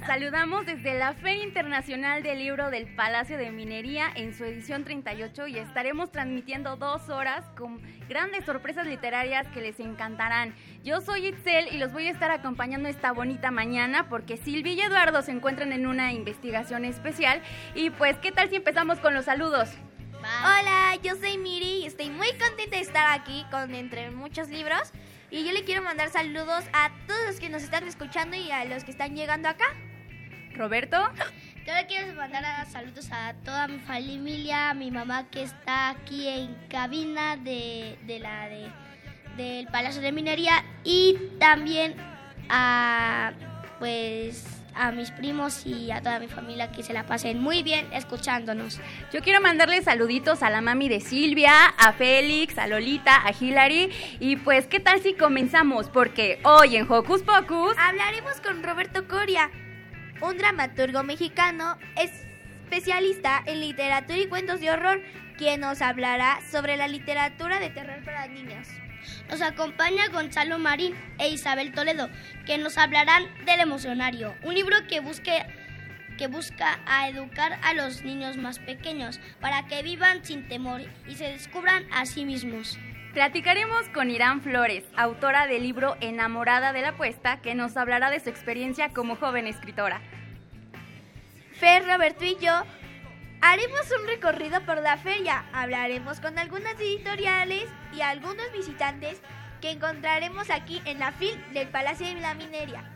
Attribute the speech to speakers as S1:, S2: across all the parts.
S1: Saludamos desde la Feria Internacional del Libro del Palacio de Minería en su edición 38 y estaremos transmitiendo dos horas con grandes sorpresas literarias que les encantarán. Yo soy Itzel y los voy a estar acompañando esta bonita mañana porque Silvia y Eduardo se encuentran en una investigación especial. Y pues, ¿qué tal si empezamos con los saludos?
S2: Hola, yo soy Miri y estoy muy contenta de estar aquí con entre muchos libros. Y yo le quiero mandar saludos a todos los que nos están escuchando y a los que están llegando acá.
S1: Roberto.
S3: Yo le quiero mandar saludos a toda mi familia, a mi mamá que está aquí en cabina de, de la de, del Palacio de Minería y también a pues a mis primos y a toda mi familia que se la pasen muy bien escuchándonos.
S1: Yo quiero mandarle saluditos a la mami de Silvia, a Félix, a Lolita, a Hilary. Y pues, ¿qué tal si comenzamos? Porque hoy en Hocus Pocus.
S2: Hablaremos con Roberto Coria, un dramaturgo mexicano especialista en literatura y cuentos de horror, quien nos hablará sobre la literatura de terror para niños.
S3: Nos acompaña Gonzalo Marín e Isabel Toledo, que nos hablarán del emocionario, un libro que busque que busca a educar a los niños más pequeños para que vivan sin temor y se descubran a sí mismos.
S1: Platicaremos con Irán Flores, autora del libro Enamorada de la Apuesta, que nos hablará de su experiencia como joven escritora.
S2: Fer, Roberto y yo haremos un recorrido por la feria. Hablaremos con algunas editoriales y algunos visitantes que encontraremos aquí en la FIL del Palacio de la Minería.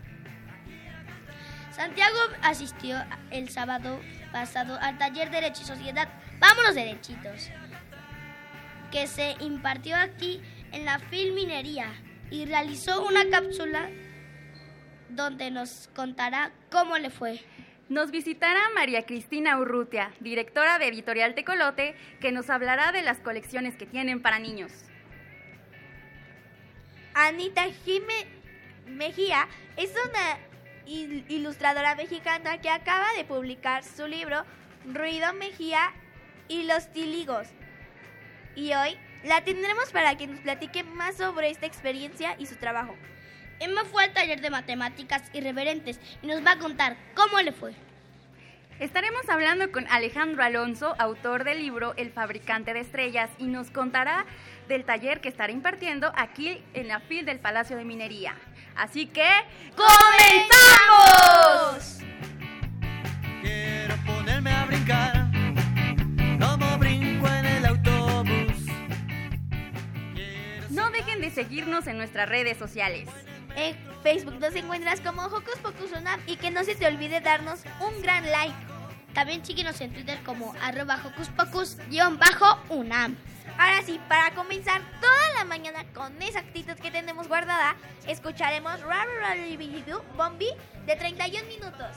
S3: Santiago asistió el sábado pasado al taller Derecho y Sociedad Vámonos Derechitos, que se impartió aquí en la Filminería y realizó una cápsula donde nos contará cómo le fue.
S1: Nos visitará María Cristina Urrutia, directora de Editorial Tecolote, que nos hablará de las colecciones que tienen para niños.
S2: Anita Jime Mejía es una il- ilustradora mexicana que acaba de publicar su libro Ruido Mejía y los Tiligos. Y hoy la tendremos para que nos platique más sobre esta experiencia y su trabajo.
S3: Emma fue al taller de matemáticas irreverentes y nos va a contar cómo le fue.
S1: Estaremos hablando con Alejandro Alonso, autor del libro El fabricante de estrellas, y nos contará del taller que estará impartiendo aquí en la FIL del Palacio de Minería. Así que, ¡comenzamos!
S4: Quiero ponerme a brincar, como brinco en el autobús. Quiero
S1: No dejen de seguirnos en nuestras redes sociales.
S2: En Facebook nos encuentras como Hocus Pocus Unam y que no se te olvide darnos un gran like.
S3: También síguenos en Twitter como arroba hocus pocus guion bajo unam.
S2: Ahora sí, para comenzar toda la mañana con esa actitud que tenemos guardada, escucharemos Boo Bombi de 31 minutos.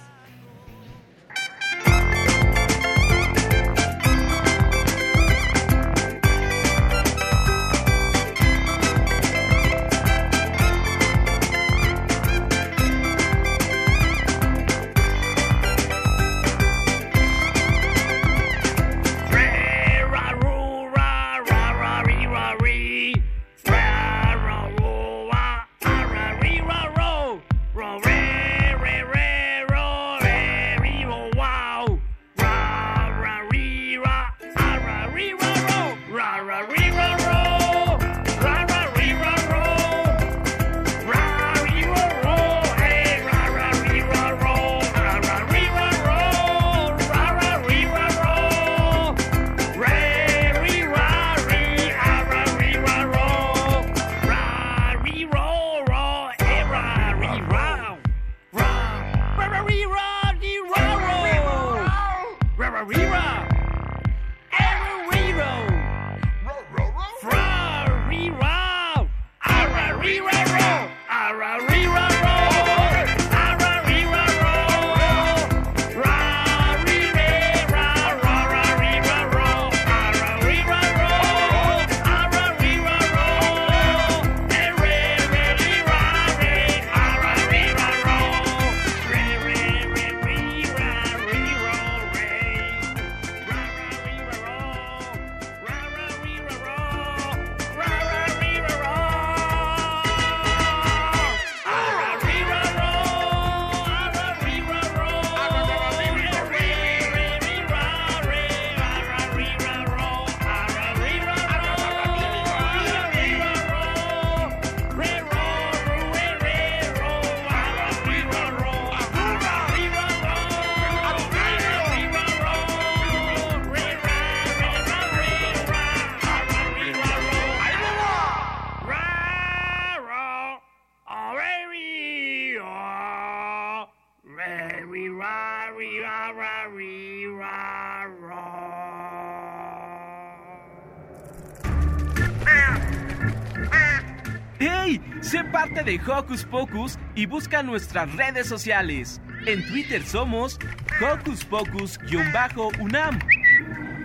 S5: De Hocus Pocus y busca nuestras redes sociales. En Twitter somos Hocus Pocus-UNAM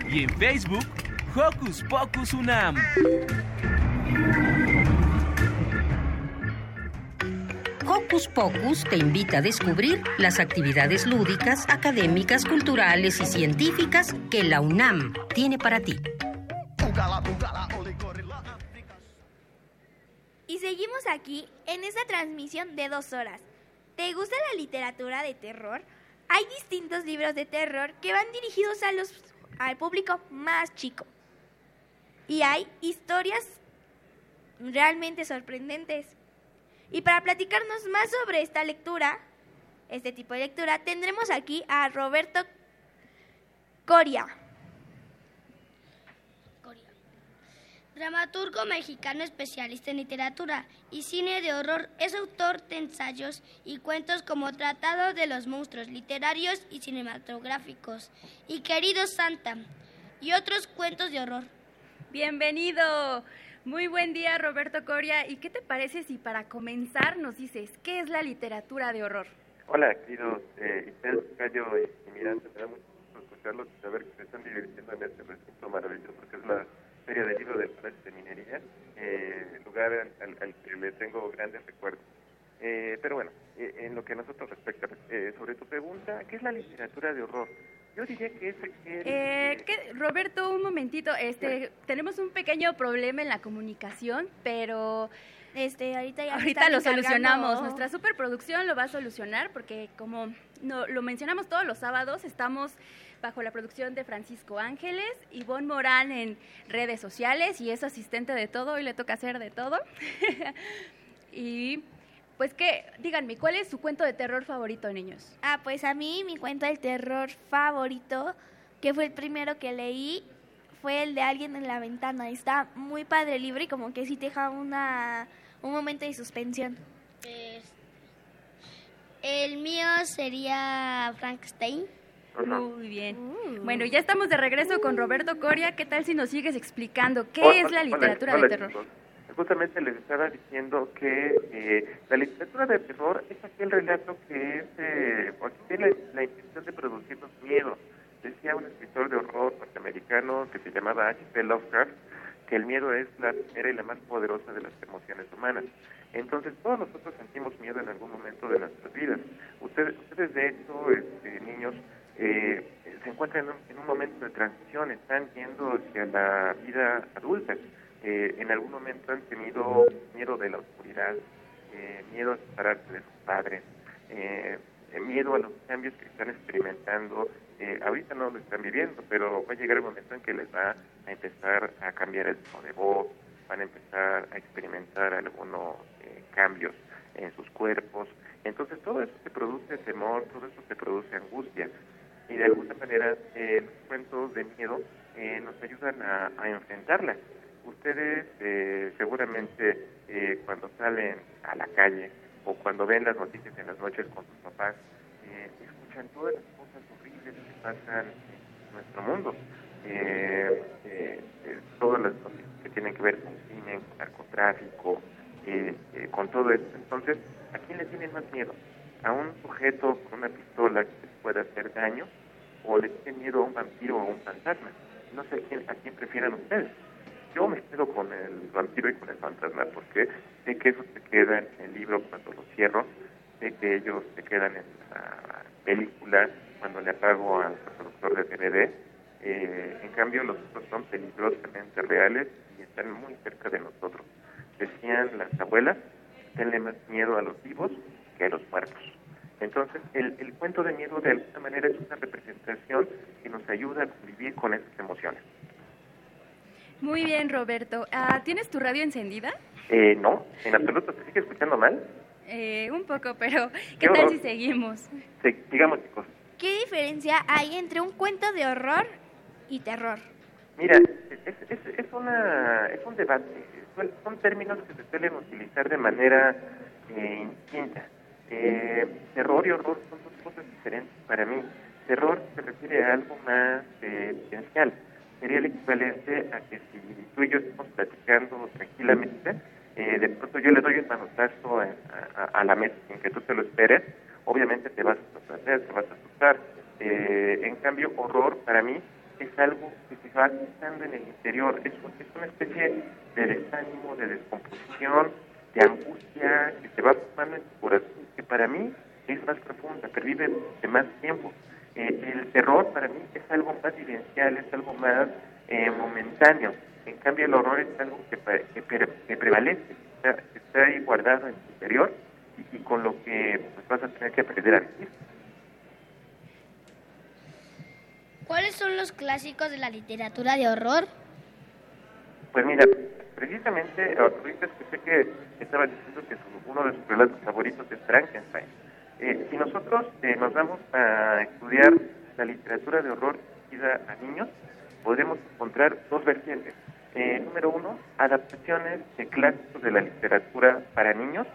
S5: y en Facebook Hocus Pocus UNAM.
S6: Hocus Pocus te invita a descubrir las actividades lúdicas, académicas, culturales y científicas que la UNAM tiene para ti.
S2: Aquí en esta transmisión de dos horas. ¿Te gusta la literatura de terror? Hay distintos libros de terror que van dirigidos a los, al público más chico. Y hay historias realmente sorprendentes. Y para platicarnos más sobre esta lectura, este tipo de lectura, tendremos aquí a Roberto Coria.
S3: Dramaturgo mexicano especialista en literatura y cine de horror, es autor de ensayos y cuentos como Tratado de los Monstruos Literarios y Cinematográficos y Querido Santa y otros cuentos de horror.
S1: Bienvenido. Muy buen día, Roberto Coria. ¿Y qué te parece si para comenzar nos dices qué es la literatura de horror?
S7: Hola, queridos eh, Isel, Cayo y Miranda. Me da mucho gusto escucharlos y saber que se están divirtiendo en este recinto maravilloso que es la Feria del Libro del Palacio de Minería, eh, lugar al, al, que le tengo grandes recuerdos. Eh, pero bueno, eh, en lo que a nosotros respecta, eh, sobre tu pregunta, ¿qué es la literatura de horror? Yo diría que es aquel...
S1: Eh, que- Roberto, un momentito. Este, tenemos un pequeño problema en la comunicación, pero
S2: Este, ahorita ya
S1: ahorita lo solucionamos. Nuestra superproducción lo va a solucionar porque como no, lo mencionamos todos los sábados, estamos bajo la producción de Francisco Ángeles, Ivonne Morán en redes sociales y es asistente de todo, y le toca hacer de todo. y pues que, díganme, ¿cuál es su cuento de terror favorito, niños?
S2: Ah, pues a mí mi cuento del terror favorito, que fue el primero que leí, fue el de Alguien en la Ventana. Está muy padre el libro y como que sí te deja una, un momento de suspensión.
S3: Es- el mío sería Frankenstein.
S1: Muy bien. Bueno, ya estamos de regreso con Roberto Coria. ¿Qué tal si nos sigues explicando qué es la literatura
S7: hola,
S1: de terror?
S7: chicos. Justamente les estaba diciendo que eh, la literatura de terror es aquel relato que es, eh, que tiene la, la intención de producirnos miedo. Decía un escritor de horror norteamericano que se llamaba H.P. Lovecraft que el miedo es la primera y la más poderosa de las emociones humanas. Entonces todos nosotros sentimos miedo en algún momento de nuestras vidas. Ustedes, ustedes de hecho, este, niños, eh, se encuentran en un, en un momento de transición, están yendo hacia la vida adulta. Eh, en algún momento han tenido miedo de la oscuridad, eh, miedo a separarse de sus padres, eh, miedo a los cambios que están experimentando. Eh, ahorita no lo están viviendo, pero va a llegar el momento en que les va a empezar a cambiar el tono de voz, van a empezar a experimentar algunos eh, cambios en sus cuerpos. Entonces todo eso te produce temor, todo eso te produce angustia. Y de alguna manera eh, los cuentos de miedo eh, nos ayudan a, enfrentarla. Ustedes eh, seguramente eh, cuando salen a la calle o cuando ven las noticias en las noches con sus papás, eh, escuchan todas las cosas horribles que pasan en nuestro mundo. Eh, todas las noticias que tienen que ver con crimen, con narcotráfico, con todo esto. Entonces, ¿a quién le tienen más miedo? ¿A un sujeto con una pistola que les pueda hacer daño? ¿O le tienen miedo a un vampiro o a un fantasma? No sé a quién, a quién prefieran ustedes. Yo me quedo con el vampiro y con el fantasma porque sé que eso se queda en el libro cuando lo cierro, sé que ellos se quedan en la película cuando le apago al reproductor de DVD. Eh, en cambio, los otros son peligrosamente reales y están muy cerca de nosotros. Decían las abuelas, tenle más miedo a los vivos que a los muertos. Entonces, el, el cuento de miedo de alguna manera es una representación que nos ayuda a convivir con esas emociones.
S1: Muy bien, Roberto. Ah, ¿Tienes tu radio encendida?
S7: Eh, no, en absoluto, ¿se sigue escuchando mal?
S1: Eh, un poco, pero ¿qué
S7: Qué
S1: tal
S7: horror.
S1: si seguimos?
S7: Sí, digamos, chicos,
S2: ¿Qué diferencia hay entre un cuento de horror y terror?
S7: Mira, es, es, es, una, es un debate. Son, términos que se suelen utilizar de manera eh. Eh, terror y horror son dos cosas diferentes para mí. Terror se refiere a algo más eh, esencial. Sería el equivalente a que si tú y yo estamos platicando tranquilamente, eh, de pronto yo le doy un manotazo a, la mesa sin que tú te lo esperes, obviamente te vas a sorprender, te vas a asustar. Eh, en cambio, horror para mí es algo que se va gestando en el interior, es, es una especie de desánimo, de descomposición, de angustia que se va formando en tu corazón, que para mí es más profunda, pervive de más tiempo. Eh, el terror para mí es algo más vivencial, es algo más eh, momentáneo. En cambio, el horror es algo que, pa- que, pre- que prevalece, está, está ahí guardado en tu interior y, y con lo que pues, vas a tener que aprender a vivir.
S3: ¿Cuáles son los clásicos de la literatura de horror?
S7: Pues mira, precisamente ahorita escuché que estaba diciendo que su- uno de sus relatos favoritos es Frankenstein. Eh, si nosotros eh, nos vamos a estudiar la literatura de horror dirigida a niños, podremos encontrar dos vertientes. Eh, número uno, adaptaciones de clásicos de la literatura para niños,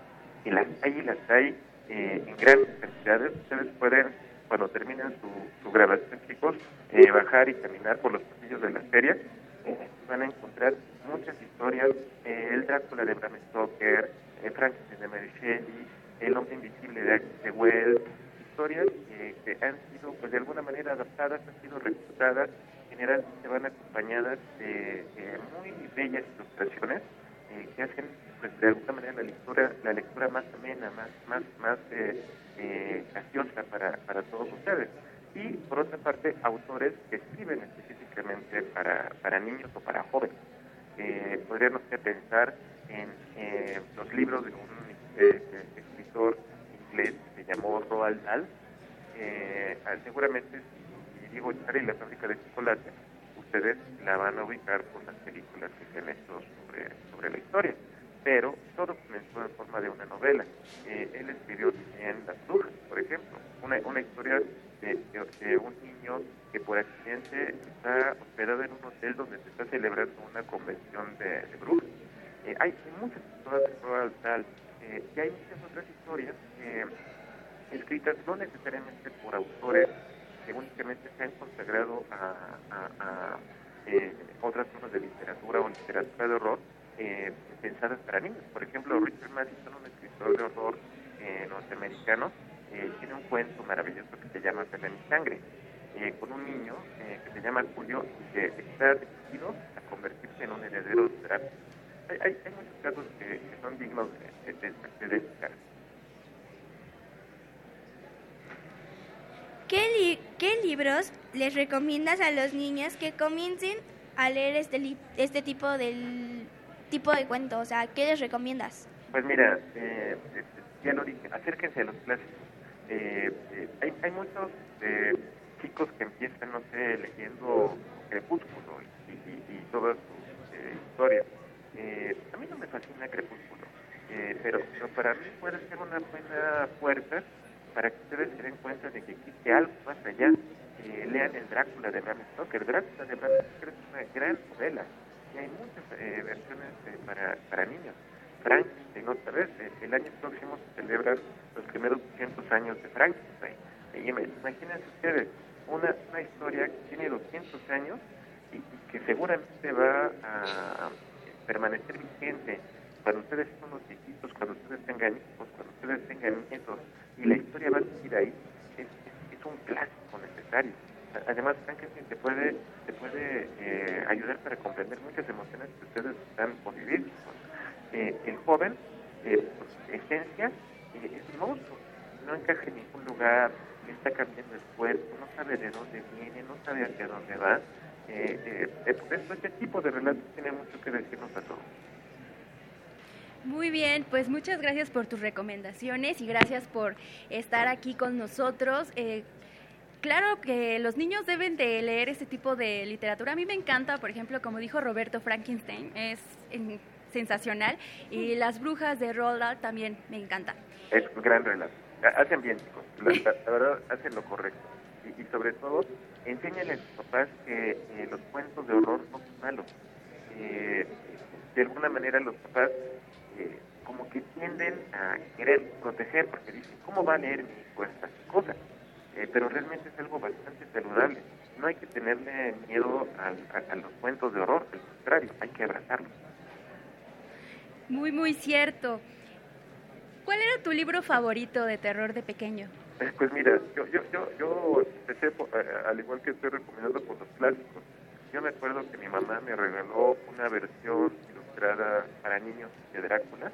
S7: y las hay y las hay eh, en grandes cantidades. Ustedes pueden, cuando terminen su, su grabación, chicos, eh, bajar y caminar por los pasillos de las ferias. Eh, van a encontrar muchas historias, eh, el Drácula de Bram Stoker, eh, Frankenstein de Mary el hombre invisible de H.G. Wells, historias que han sido pues de alguna manera adaptadas, han sido reclutadas, generalmente van acompañadas de muy bellas ilustraciones eh, que hacen pues de alguna manera la lectura la lectura más amena, más más más eh, graciosa para, para todos ustedes. Y por otra parte, autores que escriben específicamente para, para niños o para jóvenes. Eh, podríamos pensar en eh, los libros de un eh, escritor inglés que se llamó Roald Dahl. Eh, ah, seguramente si, digo Charlie la fábrica de chocolate, ustedes la van a ubicar por las películas que se han hecho sobre, sobre la historia. Pero todo comenzó en forma de una novela. Él escribió también Las Brujas, por ejemplo, una, una historia de, un niño que por accidente está hospedado en un hotel donde se está celebrando una convención de, de brujas. Eh, hay muchas historias de Dahl eh, y hay muchas otras historias eh, escritas no necesariamente por autores que únicamente se han consagrado a, a- a, eh, otras formas de literatura o literatura de horror eh, pensadas para niños. Por ejemplo, Richard Madison, un escritor de horror eh, norteamericano, eh, tiene un cuento maravilloso que se llama Pelea y Sangre, eh, con un niño eh, que se llama Julio y que está decidido a convertirse en un heredero de. Hay, hay, hay muchos casos que, que son dignos de, de, de.
S2: ¿Qué, li- qué libros les recomiendas a los niños que comiencen a leer este, li- este tipo, del, tipo de cuento? O sea, ¿qué les recomiendas?
S7: Pues mira, eh, eh, ya lo dije, acérquense a los clásicos. Eh, eh, hay, hay muchos eh, chicos que empiezan, no sé, leyendo Crepúsculo y, y- y todas sus eh, historias. Eh, a mí no me fascina Crepúsculo, pero, pero para mí puede ser una buena puerta para que ustedes se den cuenta de que existe algo más allá. Lean el Drácula de Bram Stoker. Drácula de Bram Stoker es una gran novela y hay muchas versiones para, para niños. Frankenstein, otra vez, eh, el año próximo se celebran los primeros 200 años de Frankenstein. Imagínense ustedes, una, historia que tiene 200 años y, que seguramente va a permanecer vigente cuando ustedes son los viejitos, cuando ustedes tengan hijos, cuando ustedes tengan nietos, y la historia va a seguir ahí, es, un clásico necesario. Además, Frankenstein te puede, te puede eh, ayudar para comprender muchas emociones que ustedes están por vivir. Eh, el joven, eh, por su esencia, eh, es no encaja en ningún lugar, está cambiando el cuerpo, no sabe de dónde viene, no sabe hacia dónde va. Eh, por eso este tipo de relatos tiene mucho que decirnos a todos.
S1: Muy bien, pues muchas gracias por tus recomendaciones y gracias por estar aquí con nosotros. Eh, claro que los niños deben de leer este tipo de literatura. A mí me encanta, por ejemplo, como dijo Roberto Frankenstein, es eh, sensacional. Y Las Brujas de Roald también me encantan.
S7: Es un gran relato. Ha- Hacen bien, chicos. La, verdad, hacen lo correcto. Y, y sobre todo, enséñale a sus papás que eh, los cuentos de horror no son malos. Eh, de alguna manera, los papás eh, como que tienden a querer proteger, porque dicen, ¿cómo va a leer mi hijo estas cosas? Eh, pero realmente es algo bastante saludable. No hay que tenerle miedo al- a, a los cuentos de horror, al contrario, hay que abrazarlos.
S1: Muy, muy cierto. ¿Cuál era tu libro favorito de terror de pequeño?
S7: Eh, Pues mira, yo, yo, yo, yo empecé, por- eh, al igual que estoy recomendando por los clásicos, yo me acuerdo que mi mamá me regaló una versión ilustrada para niños de Drácula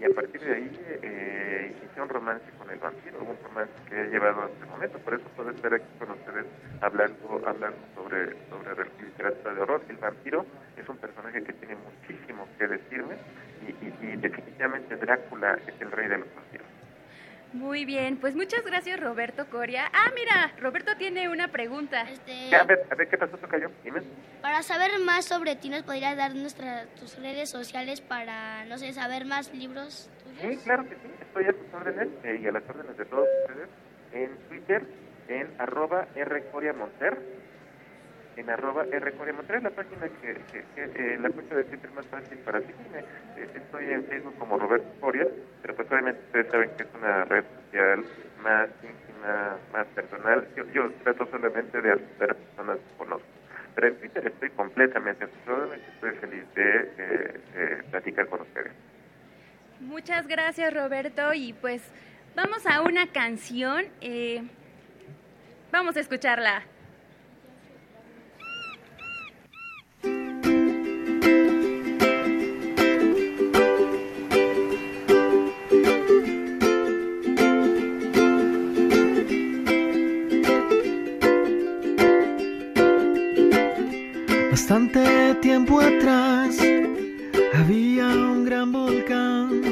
S7: y a partir de ahí eh, hice un romance con el vampiro, un romance que he llevado hasta el momento, por eso puedo estar aquí con ustedes hablando, hablando sobre, sobre literatura de horror. El vampiro es un personaje que tiene muchísimo que decirme y, y, y definitivamente Drácula es el rey de los vampiros.
S1: Muy bien, pues muchas gracias Roberto Coria. Ah, mira, Roberto tiene una pregunta.
S3: Este,
S7: A ver, a ver, ¿qué pasó, Tocayo? Dime.
S3: para saber más sobre ti, ¿nos podrías dar nuestras tus redes sociales para, no sé, saber más libros
S7: Sí,
S3: tuyos?
S7: claro que sí, estoy a tus órdenes eh, y a las órdenes de todos ustedes en Twitter, en arroba rcoriamonter, en arroba rcoriamonter, es la página que, eh, la cuenta de Twitter más fácil para seguirme. Eh, estoy en Facebook como Roberto Coria, pero pues obviamente ustedes saben que es una red social más íntima, más personal. Yo, yo trato solamente de asustar a personas que conozco. Pero en Twitter estoy completamente a sus órdenes y estoy feliz de platicar con ustedes.
S1: Muchas gracias Roberto y pues vamos a una canción. eh, vamos a escucharla.
S4: Bastante tiempo atrás había un gran volcán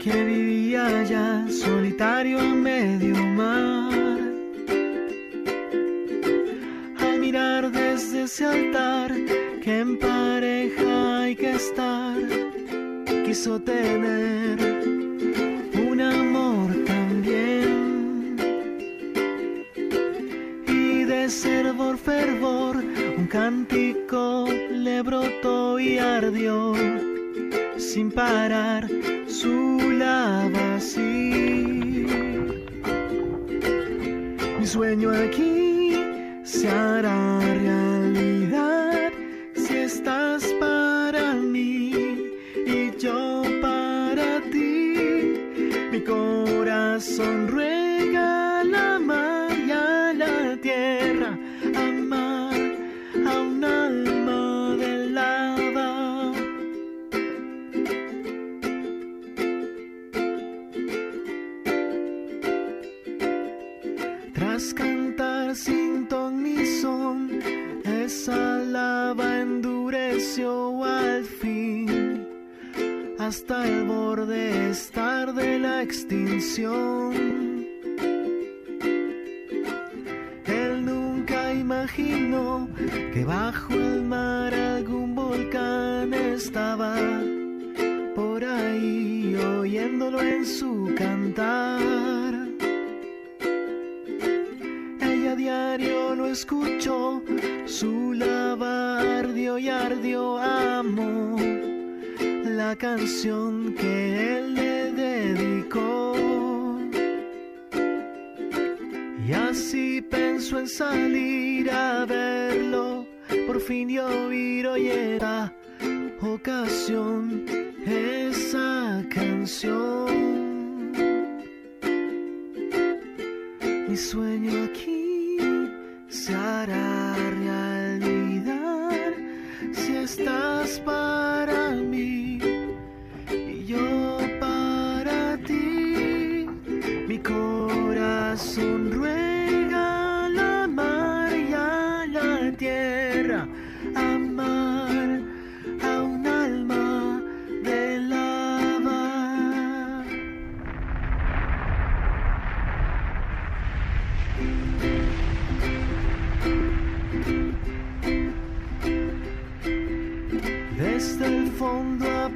S4: que vivía allá solitario en medio mar. Al mirar desde ese altar que en pareja hay que estar, quiso tener cántico le brotó y ardió sin parar su lava así. Mi sueño aquí se hará realidad si estás para mí y yo para ti. Mi corazón ruega hasta el borde estar de la extinción. Él nunca imaginó que bajo el mar algún volcán estaba por ahí oyéndolo en su cantar. Ella diario lo escuchó, su lava ardió y ardió, amó la canción que él le dedicó. Y así pensó en salir a verlo, por fin y oír oyera ocasión esa canción. Mi sueño aquí se hará realidad si estás para mí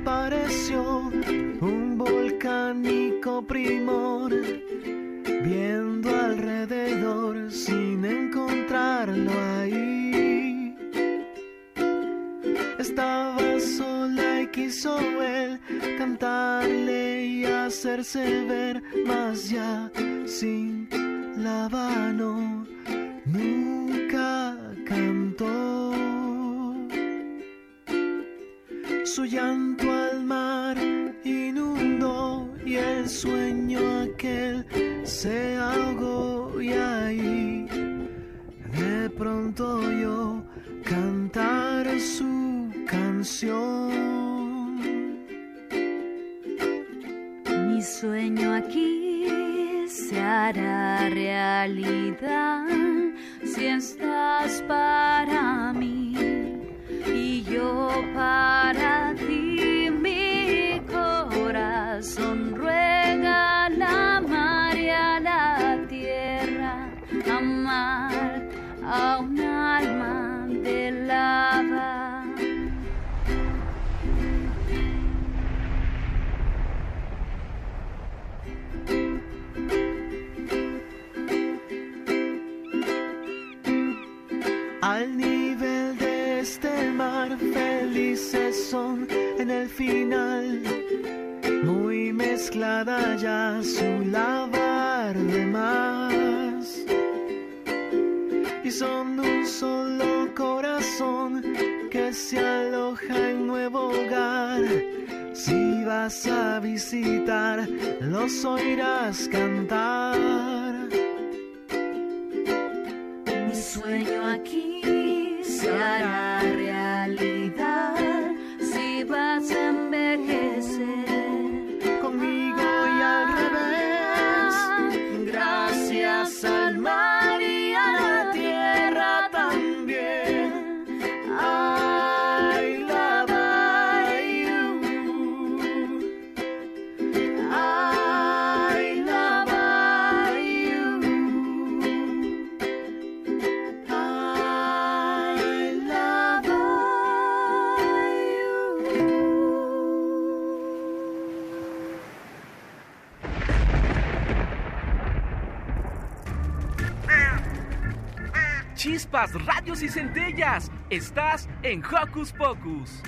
S4: apareció un volcánico primor, viendo alrededor sin encontrarlo ahí. Estaba sola y quiso él cantarle y hacerse ver, más ya sin la mano nunca cantó. Su llanto al el sueño aquel se ahogó y ahí de pronto yo cantar su canción.
S8: Mi sueño aquí se hará realidad si estás para mí y yo para ti. Mi corazón ruega la mar y a la tierra amar a un alma de lava.
S4: Mezclada ya su lavar de más. Y son un solo corazón que se aloja en nuevo hogar. Si vas a visitar, los oirás cantar.
S8: Mi sueño aquí
S5: Radios y centellas. Estás en Hocus Pocus.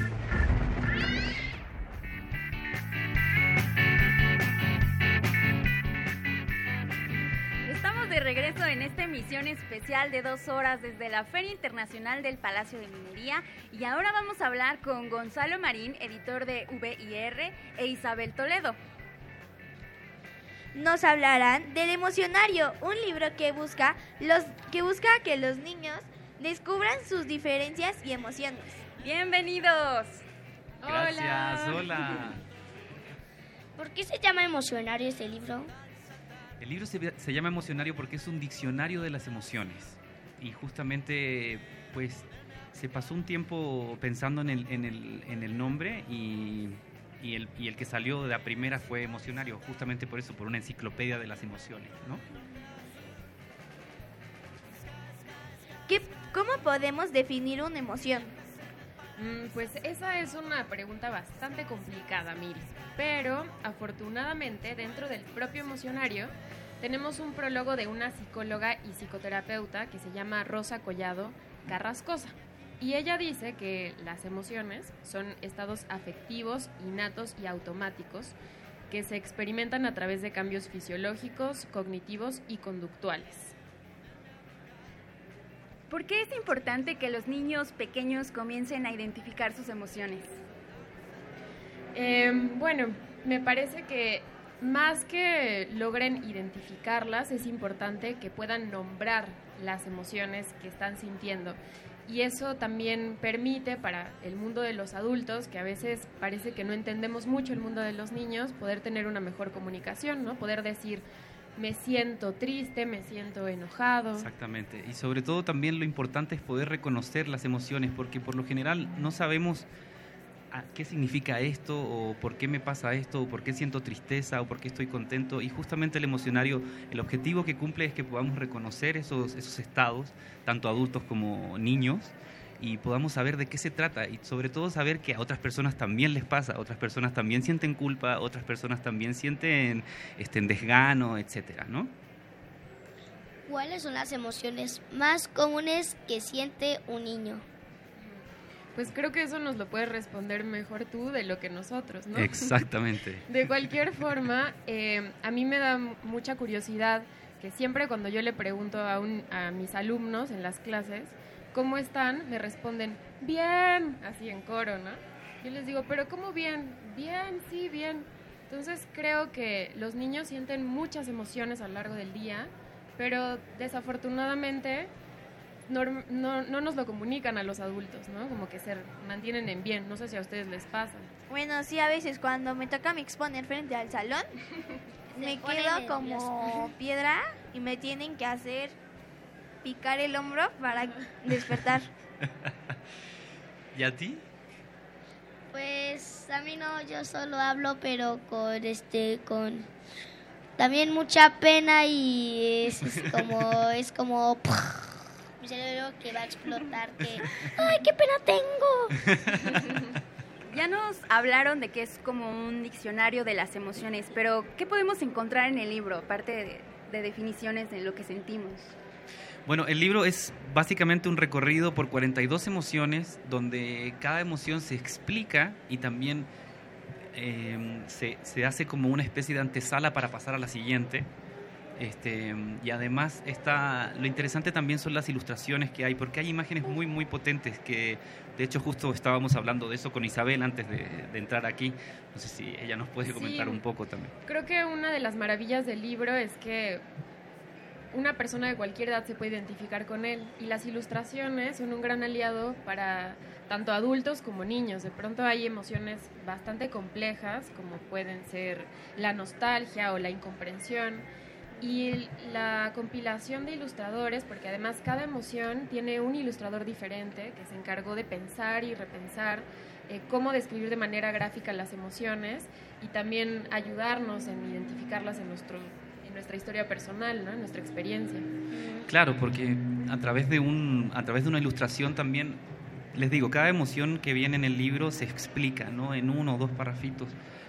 S1: Estamos de regreso en esta emisión especial de dos horas desde la Feria Internacional del Palacio de Minería y ahora vamos a hablar con Gonzalo Marín, editor de VIR, e Isabel Toledo.
S2: Nos hablarán del emocionario, un libro que busca, los, que busca que los niños descubran sus diferencias y emociones.
S1: Bienvenidos.
S9: Gracias, hola.
S3: ¿Por qué se llama emocionario este libro?
S9: El libro se, se llama Emocionario porque es un diccionario de las emociones. Y justamente, pues, se pasó un tiempo pensando en el, en el, en el nombre y, y el, y el que salió de la primera fue Emocionario, justamente por eso, por una enciclopedia de las emociones, ¿no?
S2: ¿Qué, ¿Cómo podemos definir una emoción?
S10: Mm, Pues esa es una pregunta bastante complicada, Miri. Pero afortunadamente dentro del propio emocionario tenemos un prólogo de una psicóloga y psicoterapeuta que se llama Rosa Collado Carrascosa. Y ella dice que las emociones son estados afectivos, innatos y automáticos que se experimentan a través de cambios fisiológicos, cognitivos y conductuales.
S1: ¿Por qué es importante que los niños pequeños comiencen a identificar sus emociones?
S10: Eh, bueno, me parece que más que logren identificarlas, es importante que puedan nombrar las emociones que están sintiendo. Y eso también permite para el mundo de los adultos, que a veces parece que no entendemos mucho el mundo de los niños, poder tener una mejor comunicación, ¿no? Poder decir, me siento triste, me siento enojado.
S9: Exactamente. Y sobre todo también lo importante es poder reconocer las emociones, porque por lo general no sabemos qué significa esto, o por qué me pasa esto, o por qué siento tristeza, o por qué estoy contento. Y justamente el emocionario, el objetivo que cumple es que podamos reconocer esos, esos estados, tanto adultos como niños, y podamos saber de qué se trata y sobre todo saber que a otras personas también les pasa, otras personas también sienten culpa, otras personas también sienten este, desgano, etcétera, ¿no?
S3: ¿Cuáles son las emociones más comunes que siente un niño?
S10: Pues creo que eso nos lo puedes responder mejor tú de lo que nosotros, ¿no?
S9: Exactamente.
S10: De cualquier forma, eh, a mí me da mucha curiosidad que siempre cuando yo le pregunto a, un, a mis alumnos en las clases cómo están, me responden, bien, así en coro, ¿no? Yo les digo, pero ¿cómo bien? Bien, sí, bien. Entonces creo que los niños sienten muchas emociones a lo largo del día, pero desafortunadamente no, no, no, nos lo comunican a los adultos, ¿no? Como que se mantienen en bien. No sé si a ustedes les pasa.
S2: Bueno, sí, a veces cuando me toca mi exponer frente al salón, me quedo como piedra y me tienen que hacer picar el hombro para despertar.
S9: ¿Y a ti?
S3: Pues a mí no, yo solo hablo, pero con este, con también mucha pena y es, es como, es como mi cerebro que va a explotar, que ¡ay, qué pena tengo!
S1: Ya nos hablaron de que es como un diccionario de las emociones, pero ¿qué podemos encontrar en el libro, aparte de, de definiciones de lo que sentimos?
S9: Bueno, el libro es básicamente un recorrido por 42 emociones, donde cada emoción se explica y también eh, se, se, hace como una especie de antesala para pasar a la siguiente. Este, y además está, lo interesante también son las ilustraciones que hay, porque hay imágenes muy, muy potentes que, de hecho, justo estábamos hablando de eso con Isabel antes de, de entrar aquí. No sé si ella nos puede comentar
S10: sí,
S9: un poco también.
S10: Creo que una de las maravillas del libro es que una persona de cualquier edad se puede identificar con él y las ilustraciones son un gran aliado para tanto adultos como niños. De pronto hay emociones bastante complejas como pueden ser la nostalgia o la incomprensión y la compilación de ilustradores, porque además cada emoción tiene un ilustrador diferente que se encargó de pensar y repensar eh, cómo describir de manera gráfica las emociones y también ayudarnos en identificarlas en nuestro nuestra historia personal, ¿no? nuestra experiencia.
S9: Claro, porque a través de un a través de una ilustración también les digo, cada emoción que viene en el libro se explica, ¿no? En uno o dos parrafitos,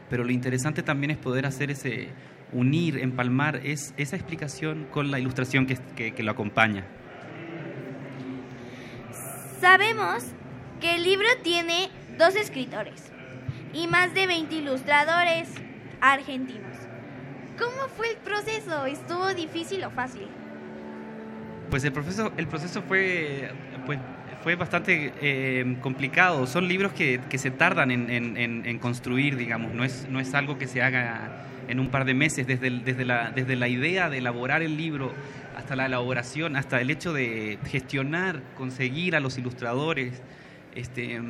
S9: pero lo interesante también es poder hacer ese unir, empalmar es, esa explicación con la ilustración que, que, que lo acompaña.
S2: Sabemos que el libro tiene dos escritores y más de 20 ilustradores argentinos. ¿Cómo fue el proceso? ¿Estuvo difícil o fácil?
S9: Pues el proceso, el proceso fue, pues, fue bastante eh, complicado. Son libros que, que se tardan en, en, en, construir, digamos. No es, no es algo que se haga en un par de meses, desde, el, desde, la, desde la idea de elaborar el libro hasta la elaboración, hasta el hecho de gestionar, conseguir a los ilustradores. Este,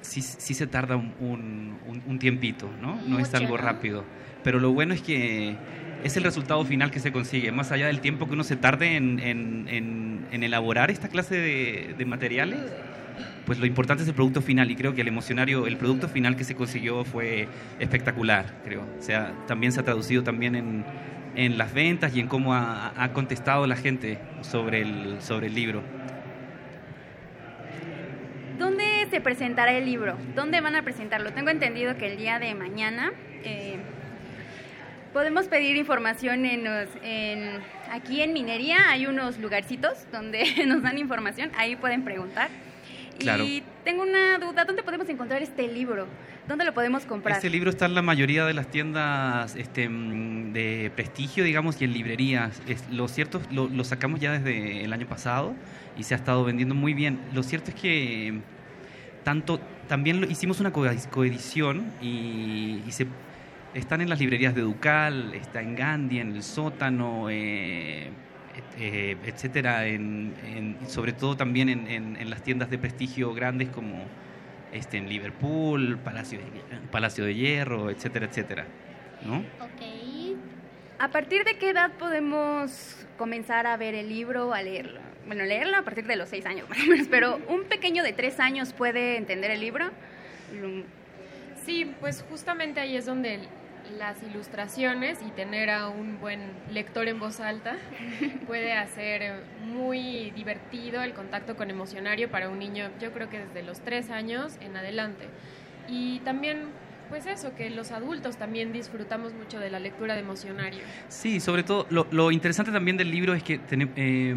S9: sí, sí se tarda un, un, un tiempito, ¿no? No es algo rápido pero lo bueno es que es el resultado final que se consigue, más allá del tiempo que uno se tarde en, en, en, en elaborar esta clase de, de, materiales, pues lo importante es el producto final y creo que el emocionario, el producto final que se consiguió fue espectacular, creo. O sea, también se ha traducido también en, en las ventas y en cómo ha, ha contestado la gente sobre el, sobre el libro.
S1: ¿Dónde se presentará el libro? ¿Dónde van a presentarlo? Tengo entendido que el día de mañana... Eh, Podemos pedir información en, en, aquí en Minería, hay unos lugarcitos donde nos dan información, ahí pueden preguntar.
S9: Claro.
S1: Y tengo una duda, ¿dónde podemos encontrar este libro? ¿Dónde lo podemos comprar?
S9: Este libro está en la mayoría de las tiendas este, de prestigio, digamos, y en librerías. Es, lo cierto, lo, lo, sacamos ya desde el año pasado y se ha estado vendiendo muy bien. Lo cierto es que tanto también lo, hicimos una coedición y, y se están en las librerías de Ducal, está en Gandhi, en el sótano, eh, eh, etcétera, en, en, sobre todo también en, en, las tiendas de prestigio grandes como este, en Liverpool, Palacio de, Palacio de Hierro, etcétera, etcétera. ¿no?
S3: Okay.
S1: ¿A partir de qué edad podemos comenzar a ver el libro, a leerlo? Bueno, leerlo a partir de los seis años, más o menos, pero un pequeño de tres años puede entender el libro.
S10: Sí, pues justamente ahí es donde las ilustraciones y tener a un buen lector en voz alta puede hacer muy divertido el contacto con emocionario para un niño, yo creo que desde los tres años en adelante. Y también pues eso, que los adultos también disfrutamos mucho de la lectura de emocionario.
S9: Sí, sobre todo, lo, interesante también del libro es que ten, eh,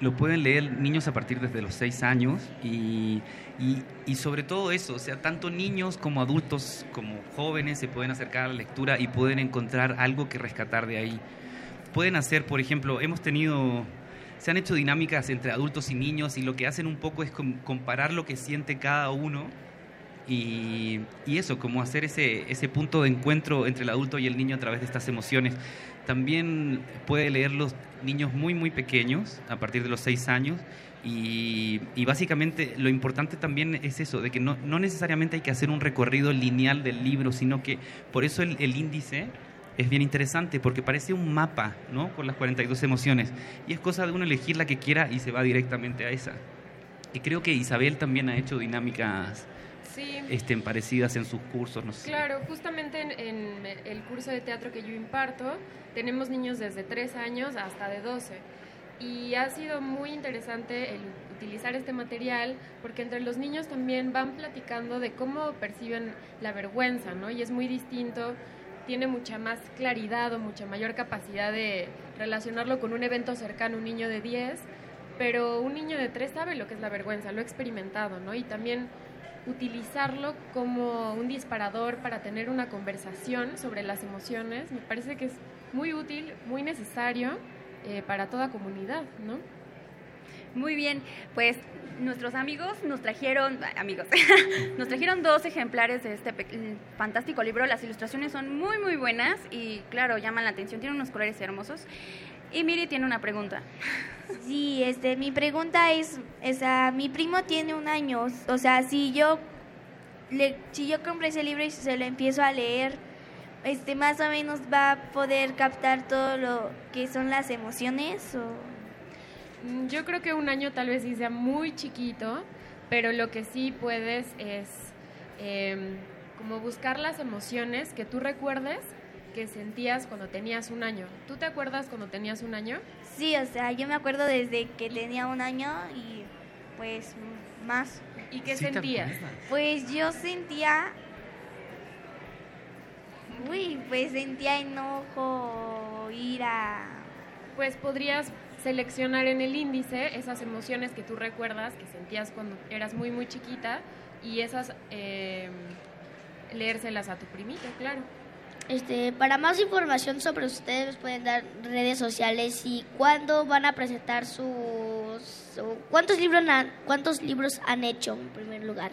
S9: lo pueden leer niños a partir desde los seis años y, y, y, sobre todo eso, o sea, tanto niños como adultos, como jóvenes se pueden acercar a la lectura y pueden encontrar algo que rescatar de ahí. Pueden hacer, por ejemplo, hemos tenido... Se han hecho dinámicas entre adultos y niños y lo que hacen un poco es comparar lo que siente cada uno Y, y eso, como hacer ese, ese punto de encuentro entre el adulto y el niño a través de estas emociones. También puede leer los niños muy, muy pequeños, a partir de los seis años, y, y, básicamente lo importante también es eso, de que no, no, necesariamente hay que hacer un recorrido lineal del libro, sino que por eso el, el, índice es bien interesante, porque parece un mapa, ¿no? Con las 42 emociones. Y es cosa de uno elegir la que quiera y se va directamente a esa. Y creo que Isabel también ha hecho dinámicas
S10: sí.
S9: este, parecidas en sus cursos. No sé.
S10: Claro, justamente en, en, el curso de teatro que yo imparto, tenemos niños desde 3 años hasta de 12. Y ha sido muy interesante el utilizar este material porque entre los niños también van platicando de cómo perciben la vergüenza, ¿no? Y es muy distinto, tiene mucha más claridad o mucha mayor capacidad de relacionarlo con un evento cercano, un niño de 10, pero un niño de 3 sabe lo que es la vergüenza, lo ha experimentado, ¿no? Y también utilizarlo como un disparador para tener una conversación sobre las emociones, me parece que es muy útil, muy necesario eh, para toda comunidad, ¿no?
S1: Muy bien, pues nuestros amigos nos trajeron, amigos, nos trajeron dos ejemplares de este fantástico libro. Las ilustraciones son muy, muy buenas y, claro, llaman la atención. Tienen unos colores hermosos. Y Miri tiene una pregunta.
S2: Sí, este, mi pregunta es, esa, mi primo tiene un año, o sea, si yo, le, si yo compré ese libro y se lo empiezo a leer, este, más o menos va a poder captar todo lo que son las emociones o
S10: yo creo que un año tal vez sí sea muy chiquito, pero lo que sí puedes es eh, como buscar las emociones que tú recuerdes que sentías cuando tenías un año. ¿Tú te acuerdas cuando tenías un año?
S2: Sí, o sea, yo me acuerdo desde que tenía un año y pues más.
S10: ¿Y qué sí sentías?
S2: Pues yo sentía... Uy, pues sentía enojo, ira.
S10: Pues podrías seleccionar en el índice esas emociones que tú recuerdas, que sentías cuando eras muy, muy chiquita, y esas eh, leérselas a tu primito, claro.
S3: Este, para más información sobre ustedes pueden dar redes sociales y cuándo van a presentar sus cuántos libros han, cuántos libros han hecho en primer lugar.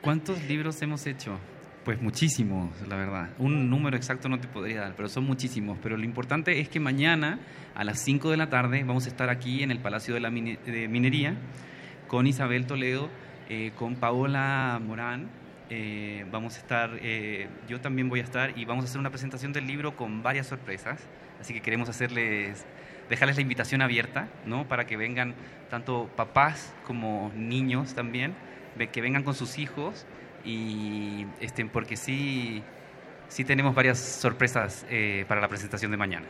S9: ¿Cuántos libros hemos hecho? Pues muchísimos, la verdad. Un número exacto no te podría dar, pero son muchísimos. Pero lo importante es que mañana a las 5 de la tarde vamos a estar aquí en el Palacio de la de Minería con Isabel Toledo, eh, con Paola Morán. Eh, vamos a estar, eh, yo también voy a estar y vamos a hacer una presentación del libro con varias sorpresas. Así que queremos hacerles, dejarles la invitación abierta, ¿no? Para que vengan tanto papás como niños también, que vengan con sus hijos y este, porque sí, sí tenemos varias sorpresas eh, para la presentación de mañana.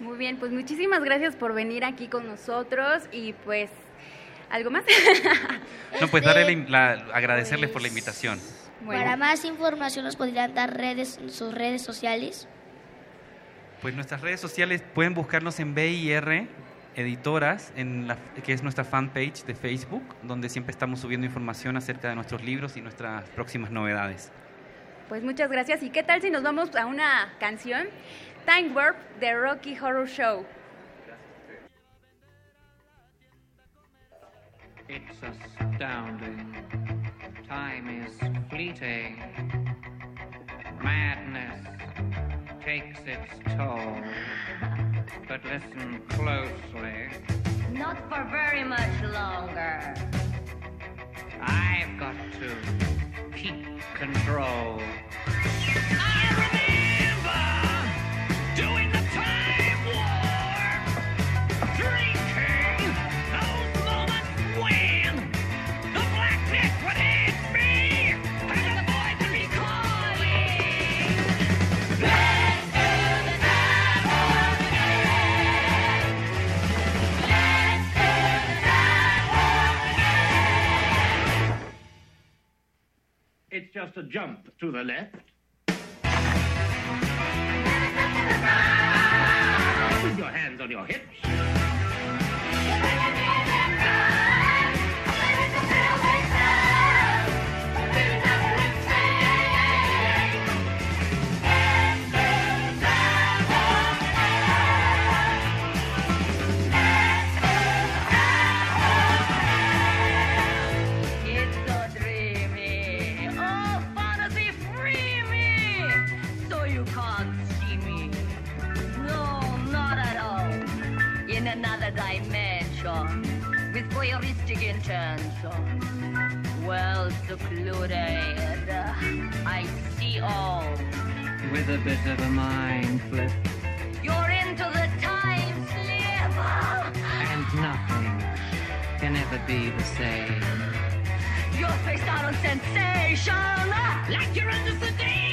S1: Muy bien, pues muchísimas gracias por venir aquí con nosotros y pues algo más.
S9: no, pues darle la, agradecerles por la invitación.
S3: Bueno. Para más información nos podrían dar redes, sus redes sociales.
S9: Pues nuestras redes sociales pueden buscarnos en BIR editoras, en la, que es nuestra fanpage de Facebook, donde siempre estamos subiendo información acerca de nuestros libros y nuestras próximas novedades.
S1: Pues muchas gracias. ¿Y qué tal si nos vamos a una canción? Time Warp de Rocky Horror Show.
S11: It's astounding. Time is fleeting. Madness takes its toll. But listen closely.
S12: Not for very much longer.
S11: I've got to keep control.
S13: It's just a jump to the left. With your hands on your hips.
S12: Voyeuristic. Well secluded, I see all.
S11: With a bit of a mind flip
S12: You're into the time slip.
S11: and nothing can ever be the same.
S12: You're faced out on sensation.
S4: Like you're under sedation.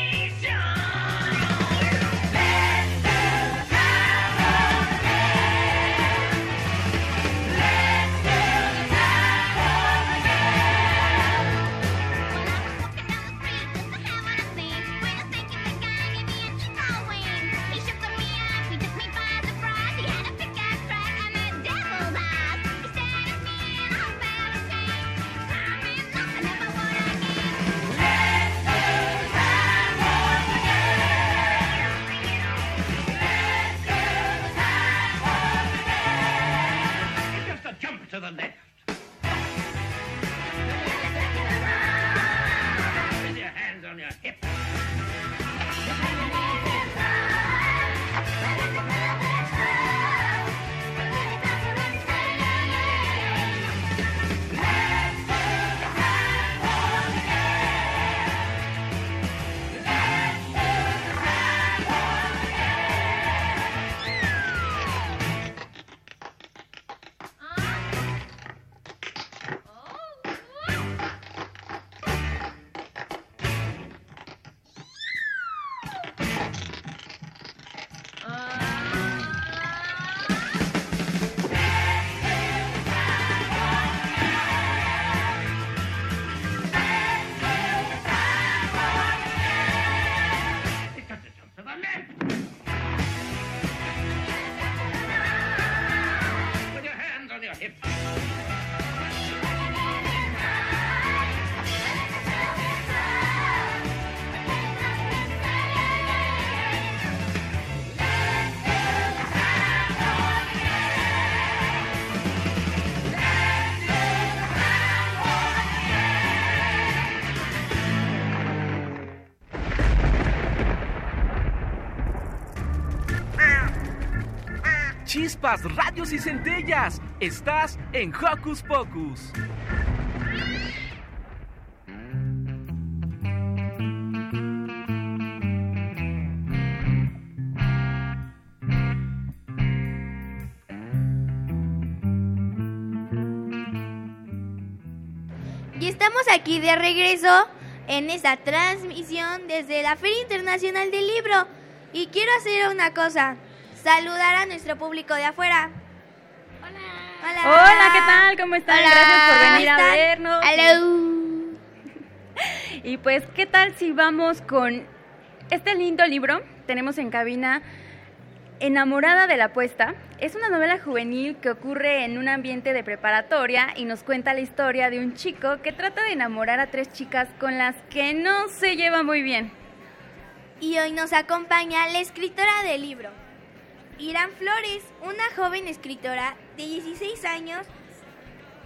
S5: Chispas, radios y centellas. Estás en Hocus Pocus.
S2: Y estamos aquí de regreso en esta transmisión desde la Feria Internacional del Libro. Y quiero hacer una cosa, saludar a nuestro público de afuera. Hola.
S1: Hola, ¿qué tal? ¿Cómo están?
S2: Hola.
S1: Gracias por venir
S2: ¿Cómo
S1: a vernos.
S2: Hello.
S1: Y pues, ¿qué tal si vamos con este lindo libro? Tenemos en cabina Enamorada de la apuesta. Es una novela juvenil que ocurre en un ambiente de preparatoria y nos cuenta la historia de un chico que trata de enamorar a tres chicas con las que no se lleva muy bien.
S2: Y hoy nos acompaña la escritora del libro, Irán Flores, una joven escritora de 16 años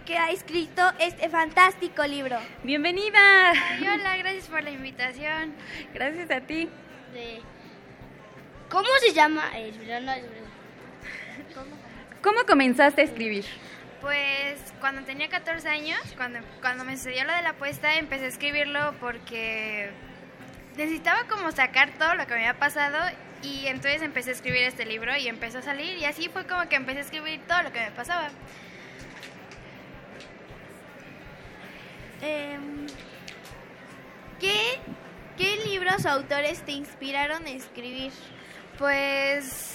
S2: que ha escrito este fantástico libro.
S1: Bienvenida.
S2: hola, gracias por la invitación.
S1: Gracias a ti.
S3: ¿Cómo se llama? Eh, no, no,
S1: ¿Cómo comenzaste a escribir?
S14: Pues cuando tenía 14 años, cuando, cuando me sucedió lo de la apuesta, empecé a escribirlo porque necesitaba como sacar todo lo que me había pasado y entonces empecé a escribir este libro y empezó a salir y así fue como que empecé a escribir todo lo que me pasaba.
S2: Em, ¿qué, ¿Qué libros o autores te inspiraron a escribir?
S14: Pues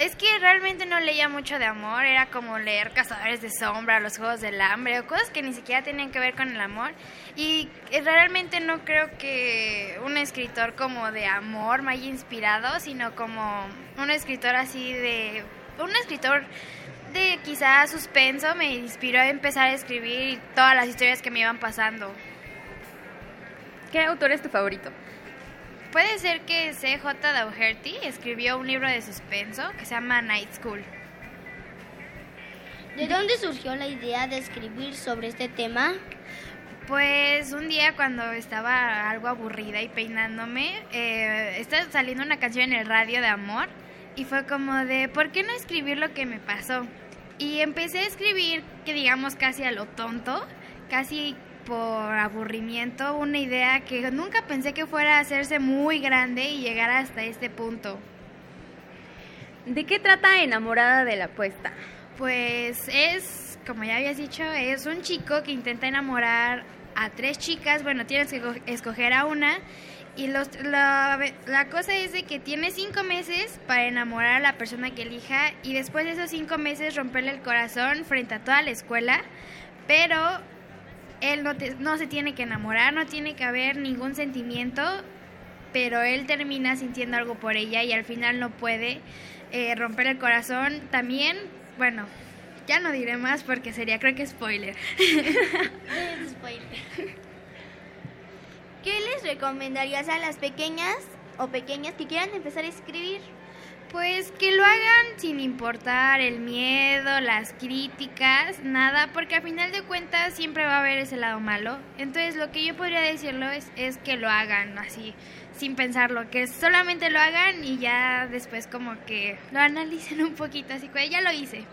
S14: es que realmente no leía mucho de amor, era como leer Cazadores de Sombra, Los Juegos del Hambre, o cosas que ni siquiera tenían que ver con el amor. Y eh, realmente no creo que un escritor como de amor me haya inspirado, sino como un escritor así de... Un escritor de quizá suspenso me inspiró a empezar a escribir todas las historias que me iban pasando.
S1: ¿Qué autor es tu favorito?
S14: Puede ser que C.J. Dougherty escribió un libro de suspenso que se llama Night School.
S3: ¿De dónde surgió la idea de escribir sobre este tema?
S14: Pues un día cuando estaba algo aburrida y peinándome, eh, estaba saliendo una canción en el radio de amor y fue como de, ¿por qué no escribir lo que me pasó? Y empecé a escribir, que digamos casi a lo tonto, casi por aburrimiento, una idea que nunca pensé que fuera a hacerse muy grande y llegar hasta este punto.
S1: ¿De qué trata Enamorada de la Apuesta?
S14: Pues es, como ya habías dicho, es un chico que intenta enamorar a tres chicas, bueno, tienes que co- escoger a una. Y los, la, la cosa es de que tiene cinco meses para enamorar a la persona que elija y después de esos cinco meses romperle el corazón frente a toda la escuela, pero él no, te- no se tiene que enamorar, no tiene que haber ningún sentimiento, pero él termina sintiendo algo por ella y al final no puede eh, romper el corazón. También, bueno, ya no diré más porque sería creo que spoiler.
S2: ¿Qué les recomendarías a las pequeñas o pequeñas que quieran empezar a escribir?
S14: Pues que lo hagan sin importar el miedo, las críticas, nada, porque al final de cuentas siempre va a haber ese lado malo. Entonces lo que yo podría decirlo es, es que lo hagan así, sin pensarlo, que solamente lo hagan y ya después como que lo analicen un poquito, así que ya lo hice.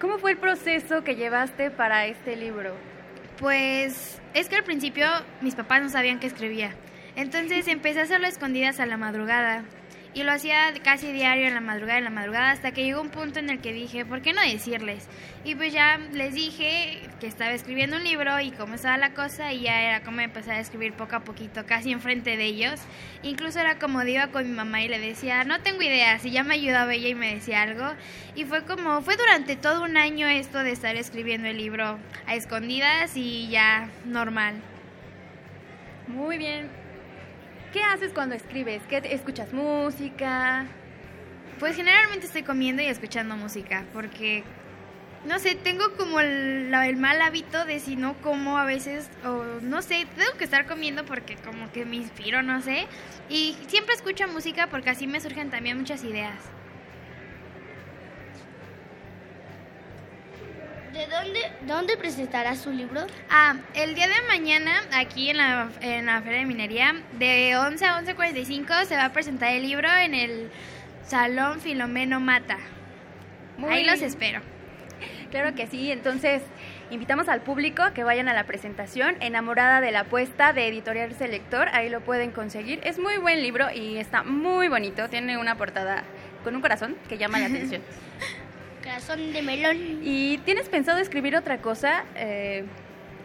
S1: ¿Cómo fue el proceso que llevaste para este libro?
S14: Pues es que al principio mis papás no sabían que escribía. Entonces empecé a hacerlo a escondidas a la madrugada. Y lo hacía casi diario en la madrugada, en la madrugada, hasta que llegó un punto en el que dije, ¿por qué no decirles? Y pues ya les dije que estaba escribiendo un libro y cómo estaba la cosa y ya era como empezar a escribir poco a poquito, casi enfrente de ellos. Incluso era como iba con mi mamá y le decía, no tengo ideas, y ya me ayudaba ella y me decía algo. Y fue como, fue durante todo un año esto de estar escribiendo el libro a escondidas y ya normal.
S1: Muy bien. ¿Qué haces cuando escribes? ¿Qué escuchas música?
S14: Pues generalmente estoy comiendo y escuchando música, porque no sé, tengo como el, el mal hábito de si no como a veces, o no sé, tengo que estar comiendo porque como que me inspiro, no sé. Y siempre escucho música porque así me surgen también muchas ideas.
S3: ¿De dónde, dónde presentará su libro?
S14: Ah, el día de mañana, aquí en la, en la Feria de Minería, de 11 a 11.45 se va a presentar el libro en el Salón Filomeno Mata.
S1: Muy
S14: Ahí los espero.
S1: Claro que sí, entonces invitamos al público que vayan a la presentación Enamorada de la apuesta de Editorial Selector, ahí lo pueden conseguir. Es muy buen libro y está muy bonito, tiene una portada con un corazón que llama la atención.
S3: Corazón de melón.
S1: ¿Y tienes pensado escribir otra cosa? Eh,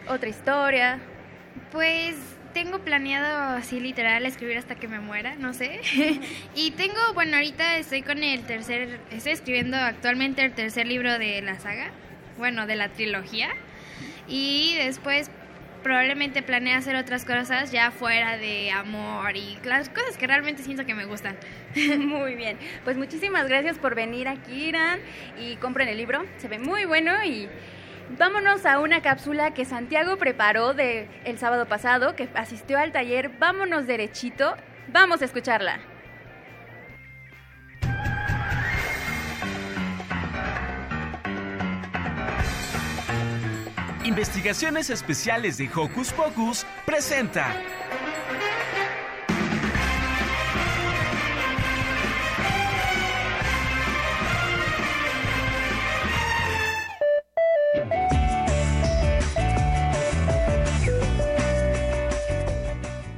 S1: ¿Otra historia?
S14: Pues tengo planeado así literal escribir hasta que me muera, no sé. y tengo, bueno, ahorita estoy con el tercer, estoy escribiendo actualmente el tercer libro de la saga, bueno, de la trilogía. Y después probablemente planeo hacer otras cosas ya fuera de amor y las cosas que realmente siento que me gustan.
S1: muy bien, pues muchísimas gracias por venir aquí, Irán, y compren el libro, se ve muy bueno y vámonos a una cápsula que Santiago preparó de el sábado pasado, que asistió al taller Vámonos derechito, vamos a escucharla.
S5: Investigaciones Especiales de Hocus Pocus presenta.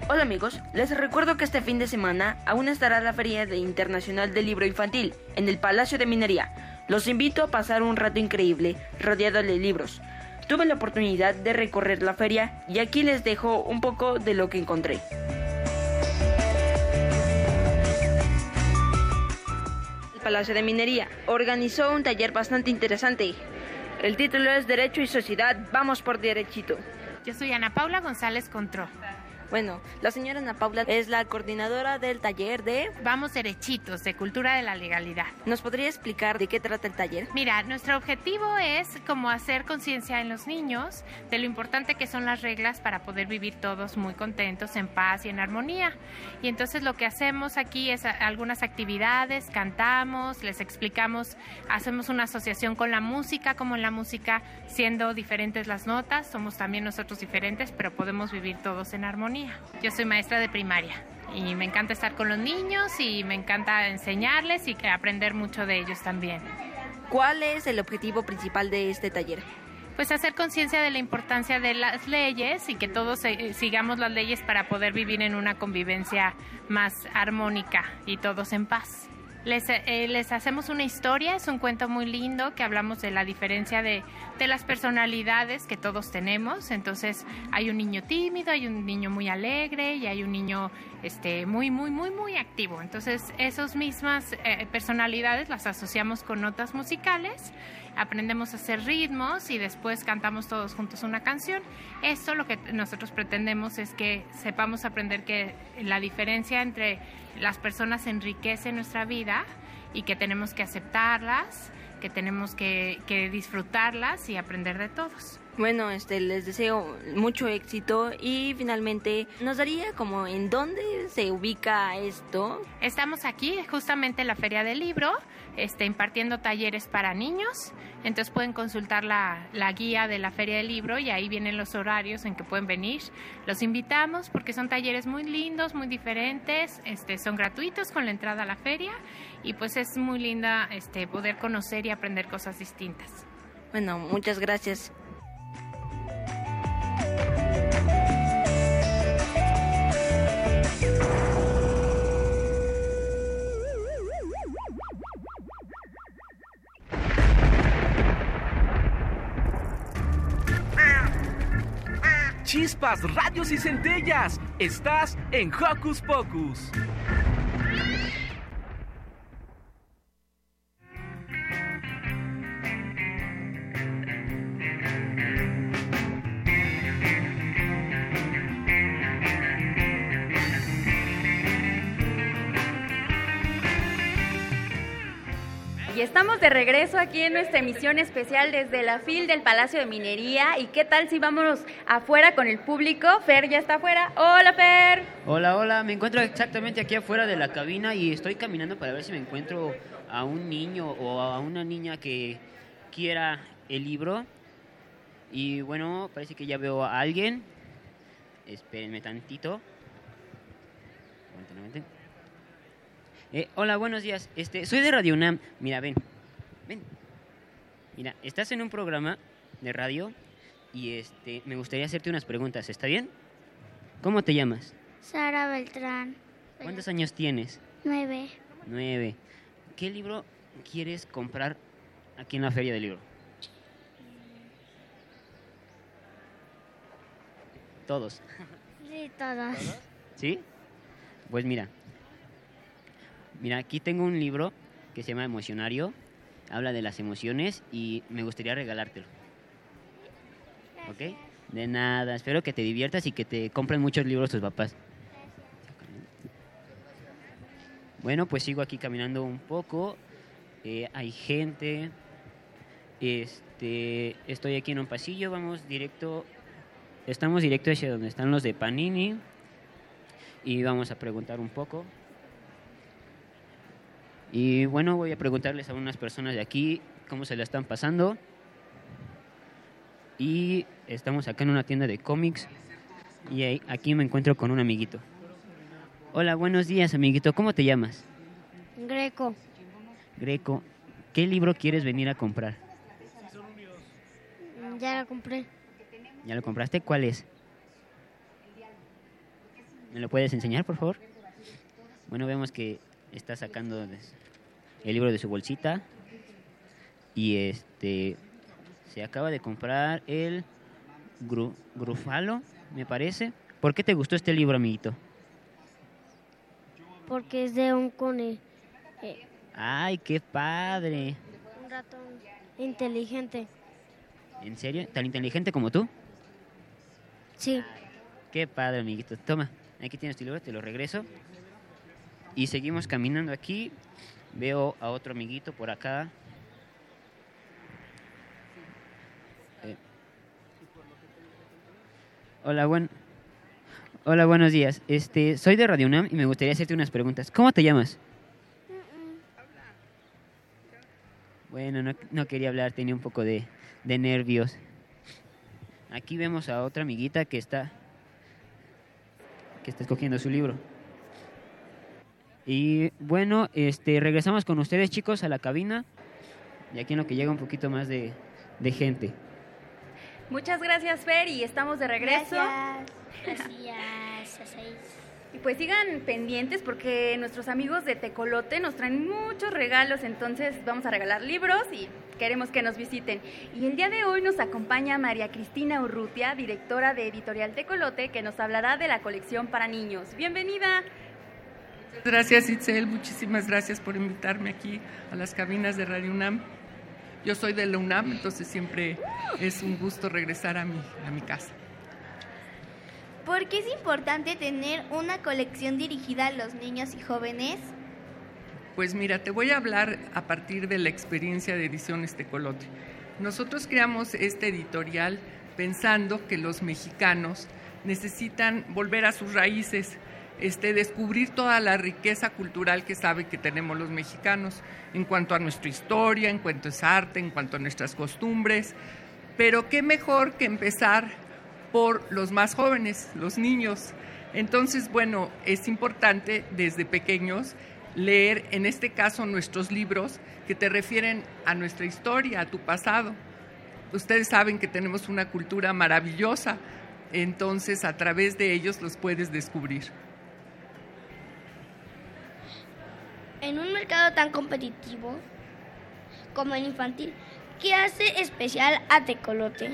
S15: Hola amigos, les recuerdo que este fin de semana aún estará la Feria Internacional del Libro Infantil en el Palacio de Minería. Los invito a pasar un rato increíble rodeado de libros. Tuve la oportunidad de recorrer la feria y aquí les dejo un poco de lo que encontré. El Palacio de Minería organizó un taller bastante interesante. El título es Derecho y Sociedad, vamos por derechito.
S16: Yo soy Ana Paula González Contró.
S15: Bueno, la señora Ana Paula es la coordinadora del taller de...
S16: Vamos derechitos, de cultura de la legalidad.
S15: ¿Nos podría explicar de qué trata el taller?
S16: Mira, nuestro objetivo es como hacer conciencia en los niños de lo importante que son las reglas para poder vivir todos muy contentos, en paz y en armonía. Y entonces lo que hacemos aquí es algunas actividades, cantamos, les explicamos, hacemos una asociación con la música, como en la música siendo diferentes las notas, somos también nosotros diferentes, pero podemos vivir todos en armonía. Yo soy maestra de primaria y me encanta estar con los niños y me encanta enseñarles y aprender mucho de ellos también.
S15: ¿Cuál es el objetivo principal de este taller?
S16: Pues hacer conciencia de la importancia de las leyes y que todos eh, sigamos las leyes para poder vivir en una convivencia más armónica y todos en paz. Les, eh, les hacemos una historia, es un cuento muy lindo que hablamos de la diferencia de, de las personalidades que todos tenemos. Entonces hay un niño tímido, hay un niño muy alegre y hay un niño este, muy, muy, muy, muy activo. Entonces esas mismas eh, personalidades las asociamos con notas musicales, aprendemos a hacer ritmos y después cantamos todos juntos una canción. Esto lo que nosotros pretendemos es que sepamos aprender que la diferencia entre las personas enriquece nuestra vida y que tenemos que aceptarlas, que tenemos que, que disfrutarlas y aprender de todos.
S15: Bueno, este, les deseo mucho éxito y finalmente nos daría como en dónde se ubica esto.
S16: Estamos aquí justamente en la Feria del Libro, este, impartiendo talleres para niños. Entonces pueden consultar la, la, guía de la Feria del Libro y ahí vienen los horarios en que pueden venir. Los invitamos porque son talleres muy lindos, muy diferentes, este, son gratuitos con la entrada a la feria y pues es muy linda este, poder conocer y aprender cosas distintas.
S15: Bueno, muchas gracias.
S5: Chispas, radios y centellas. Estás en Hocus Pocus.
S1: De regreso aquí en nuestra emisión especial desde la FIL del Palacio de Minería. ¿Y qué tal si vámonos afuera con el público? Fer ya está afuera. Hola, Fer.
S17: Hola, hola. Me encuentro exactamente aquí afuera de la cabina y estoy caminando para ver si me encuentro a un niño o a una niña que quiera el libro. Y bueno, parece que ya veo a alguien. Espérenme tantito. Eh, hola, buenos días. Este, soy de Radio UNAM. Mira, ven. Ven. Mira, estás en un programa de radio y este, me gustaría hacerte unas preguntas. ¿Está bien? ¿Cómo te llamas?
S3: Sara Beltrán.
S17: ¿Cuántos años tienes?
S3: Nueve.
S17: Nueve. ¿Qué libro quieres comprar aquí en la Feria del Libro? Todos.
S3: Sí, todos.
S17: ¿Sí? Pues mira, Mira, aquí tengo un libro que se llama Emocionario. Habla de las emociones y me gustaría regalártelo. ¿Ok? De nada. Espero que te diviertas y que te compren muchos libros tus papás. Bueno, pues sigo aquí caminando un poco. Eh, hay gente. Este, estoy aquí en un pasillo. Vamos directo. Estamos directo hacia donde están los de Panini. Y vamos a preguntar un poco. Y bueno, voy a preguntarles a unas personas de aquí cómo se la están pasando. Y estamos acá en una tienda de cómics y aquí me encuentro con un amiguito. Hola, buenos días, amiguito. ¿Cómo te llamas?
S3: Greco.
S17: Greco. ¿Qué libro quieres venir a comprar?
S3: Ya lo compré.
S17: ¿Ya lo compraste? ¿Cuál es? ¿Me lo puedes enseñar, por favor? Bueno, vemos que está sacando el libro de su bolsita y este se acaba de comprar el Gru, Grufalo, me parece. ¿Por qué te gustó este libro, amiguito?
S3: Porque es de un cone. Eh,
S17: Ay, qué padre.
S3: un ratón inteligente.
S17: ¿En serio? ¿Tan inteligente como tú?
S3: Sí.
S17: Qué padre, amiguito. Toma, aquí tienes tu libro, te lo regreso. Y seguimos caminando aquí. Veo a otro amiguito por acá. Eh. Hola, buen... Hola, buenos días. Este, soy de Radio UNAM y me gustaría hacerte unas preguntas. ¿Cómo te llamas? Bueno, no, no quería hablar, tenía un poco de, de nervios. Aquí vemos a otra amiguita que está que está escogiendo su libro. Y bueno, este regresamos con ustedes chicos a la cabina y aquí en lo que llega un poquito más de, de gente.
S1: Muchas gracias, Fer, y estamos de regreso.
S3: Gracias. Gracias.
S1: Y pues sigan pendientes porque nuestros amigos de Tecolote nos traen muchos regalos, entonces vamos a regalar libros y queremos que nos visiten. Y el día de hoy nos acompaña María Cristina Urrutia, directora de Editorial Tecolote, que nos hablará de la colección para niños. Bienvenida.
S18: Gracias Itzel, muchísimas gracias por invitarme aquí a las cabinas de Radio UNAM. Yo soy de la UNAM, entonces siempre es un gusto regresar a mi, a mi casa.
S2: ¿Por qué es importante tener una colección dirigida a los niños y jóvenes?
S18: Pues mira, te voy a hablar a partir de la experiencia de Ediciones Tecolote. Nosotros creamos este editorial pensando que los mexicanos necesitan volver a sus raíces, este, descubrir toda la riqueza cultural que sabe que tenemos los mexicanos en cuanto a nuestra historia, en cuanto es arte, en cuanto a nuestras costumbres. Pero qué mejor que empezar por los más jóvenes, los niños. Entonces, bueno, es importante desde pequeños leer, en este caso, nuestros libros que te refieren a nuestra historia, a tu pasado. Ustedes saben que tenemos una cultura maravillosa, entonces a través de ellos los puedes descubrir.
S3: En un mercado tan competitivo como el infantil, ¿qué hace especial a Tecolote?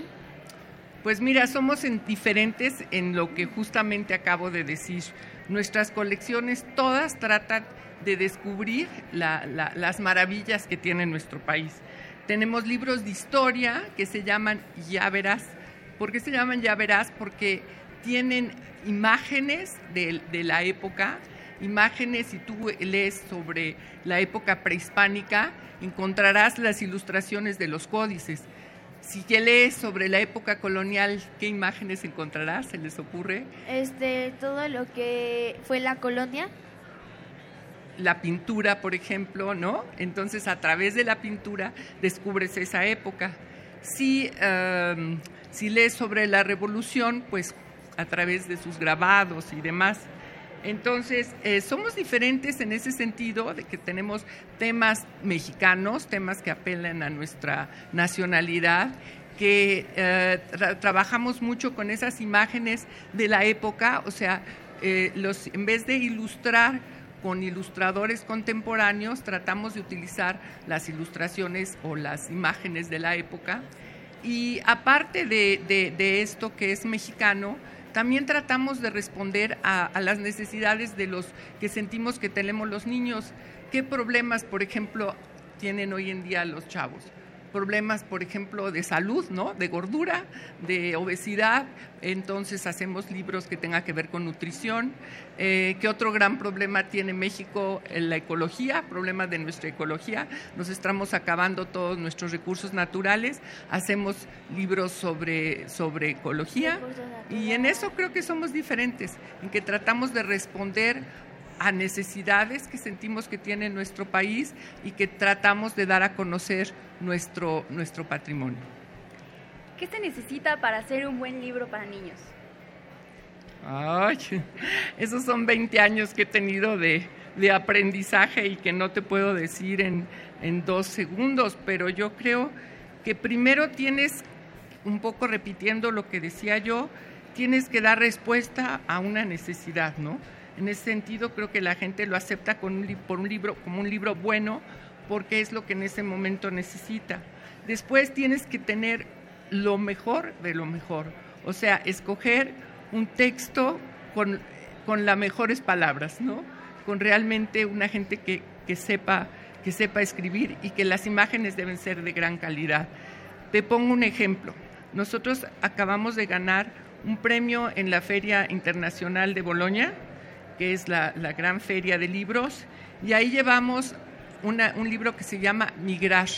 S18: Pues mira, somos en diferentes en lo que justamente acabo de decir. Nuestras colecciones todas tratan de descubrir la, la, las maravillas que tiene nuestro país. Tenemos libros de historia que se llaman Ya Verás. ¿Por qué se llaman Ya Verás? Porque tienen imágenes de la época, imágenes, si tú lees sobre la época prehispánica, encontrarás las ilustraciones de los códices. Si ya lees sobre la época colonial, ¿qué imágenes encontrarás? ¿Se les ocurre?
S2: Este, todo lo que fue la colonia.
S18: La pintura, por ejemplo, ¿no? Entonces, a través de la pintura descubres esa época. Si, um, si lees sobre la revolución, pues a través de sus grabados y demás. Entonces, eh, somos diferentes en ese sentido, de que tenemos temas mexicanos, temas que apelan a nuestra nacionalidad, que eh, tra trabajamos mucho con esas imágenes de la época, o sea, eh, en vez de ilustrar con ilustradores contemporáneos, tratamos de utilizar las ilustraciones o las imágenes de la época. Y aparte de esto que es mexicano, también tratamos de responder a, las necesidades de los que sentimos que tenemos los niños. ¿Qué problemas, por ejemplo, tienen hoy en día los chavos? Problemas, por ejemplo, de salud, ¿no? De gordura, de obesidad. Entonces hacemos libros que tengan que ver con nutrición. Eh, ¿Qué otro gran problema tiene México? En la ecología, problemas de nuestra ecología. Nos estamos acabando todos nuestros recursos naturales. Hacemos libros sobre, sobre ecología. Y en eso creo que somos diferentes, en que tratamos de responder a necesidades que sentimos que tiene nuestro país y que tratamos de dar a conocer nuestro, nuestro patrimonio.
S1: ¿Qué se necesita para hacer un buen libro para niños?
S18: Ay, esos son 20 años que he tenido de, de aprendizaje y que no te puedo decir en, en dos segundos, pero yo creo que primero tienes, un poco repitiendo lo que decía yo, tienes que dar respuesta a una necesidad, ¿no? En ese sentido, creo que la gente lo acepta con un, por un libro, como un libro bueno, porque es lo que en ese momento necesita. Después tienes que tener lo mejor de lo mejor, o sea, escoger un texto con, con las mejores palabras, ¿no? Con realmente una gente que, que, sepa, que sepa escribir y que las imágenes deben ser de gran calidad. Te pongo un ejemplo. Nosotros acabamos de ganar un premio en la Feria Internacional de Boloña, que es la, gran feria de libros, y ahí llevamos un libro que se llama Migrar.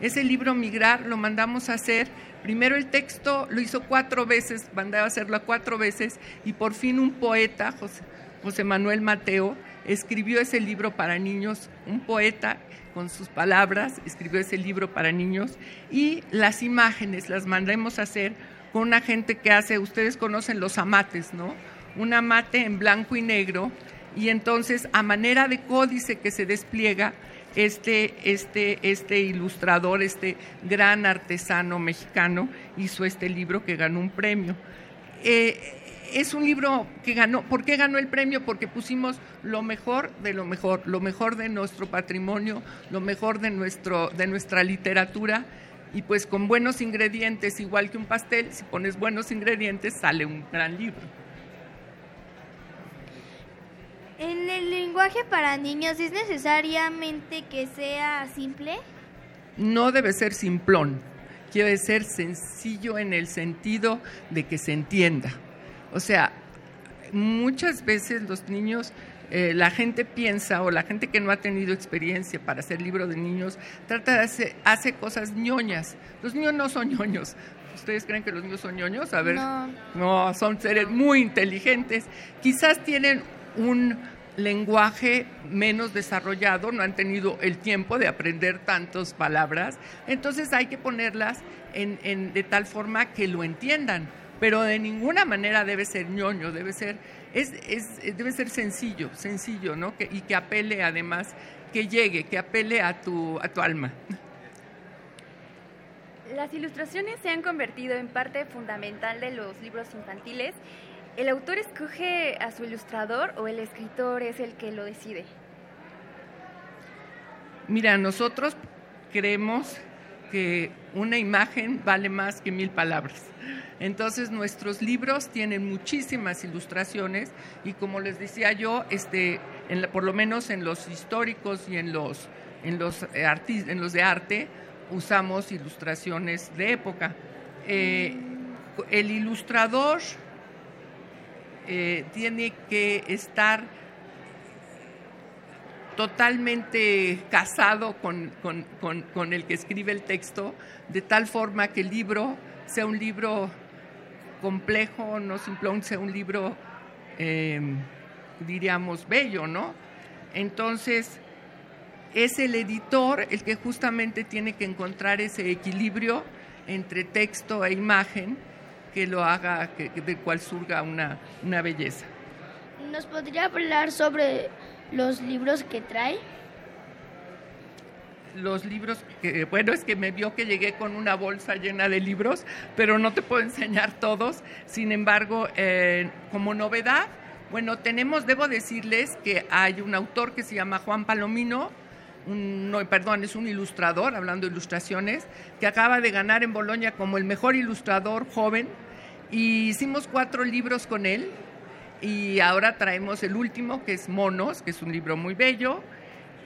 S18: Ese libro Migrar lo mandamos a hacer, primero el texto lo hizo cuatro veces, mandaba a hacerlo cuatro veces, y por fin un poeta, José, José Manuel Mateo, escribió ese libro para niños, un poeta con sus palabras, escribió ese libro para niños, y las imágenes las mandamos a hacer con una gente que hace, ustedes conocen los amates, ¿no? Un amate en blanco y negro y entonces a manera de códice que se despliega este, este, este ilustrador, este gran artesano mexicano, hizo este libro que ganó un premio. Eh, es un libro que ganó, ¿por qué ganó el premio? Porque pusimos lo mejor de lo mejor, lo mejor de nuestro patrimonio, lo mejor de, nuestro, de nuestra literatura y pues con buenos ingredientes, igual que un pastel, si pones buenos ingredientes sale un gran libro.
S2: ¿En el lenguaje para niños es necesariamente que sea simple?
S18: No debe ser simplón, debe ser sencillo en el sentido de que se entienda. O sea, muchas veces los niños, eh, la gente piensa o la gente que no ha tenido experiencia para hacer libro de niños, trata de hacer hace cosas ñoñas. Los niños no son ñoños. ¿Ustedes creen que los niños son ñoños? A ver,
S2: No.
S18: no son seres muy inteligentes. Quizás tienen un lenguaje menos desarrollado, no han tenido el tiempo de aprender tantas palabras, entonces hay que ponerlas en, en- de tal forma que lo entiendan, pero de ninguna manera debe ser ñoño, debe ser, es, es- debe ser sencillo, sencillo, ¿no? Que- y que apele además, que llegue, que apele a tu, a tu alma.
S1: Las ilustraciones se han convertido en parte fundamental de los libros infantiles. ¿El autor escoge a su ilustrador o el escritor es el que lo decide?
S18: Mira, nosotros creemos que una imagen vale más que mil palabras. Entonces nuestros libros tienen muchísimas ilustraciones y como les decía yo, este, en la- por lo menos en los históricos y en los, en los, eh, artis- en los de arte usamos ilustraciones de época. Eh, el ilustrador eh, tiene que estar totalmente casado con, con- con- el que escribe el texto, de tal forma que el libro sea un libro complejo, no simplón, sea un libro, eh, diríamos, bello, ¿no? Entonces, es el editor el que justamente tiene que encontrar ese equilibrio entre texto e imagen que lo haga, que, del cual surga una, una belleza.
S3: ¿Nos podría hablar sobre los libros que trae?
S18: los libros, que, bueno, es que me vio que llegué con una bolsa llena de libros, pero no te puedo enseñar todos. Sin embargo, eh, como novedad, bueno, tenemos, debo decirles que hay un autor que se llama Juan Palomino, un- no, perdón, es un ilustrador, hablando de ilustraciones, que acaba de ganar en Bolonia como el mejor ilustrador joven. Y hicimos cuatro libros con él. Y ahora traemos el último, que es Monos, que es un libro muy bello.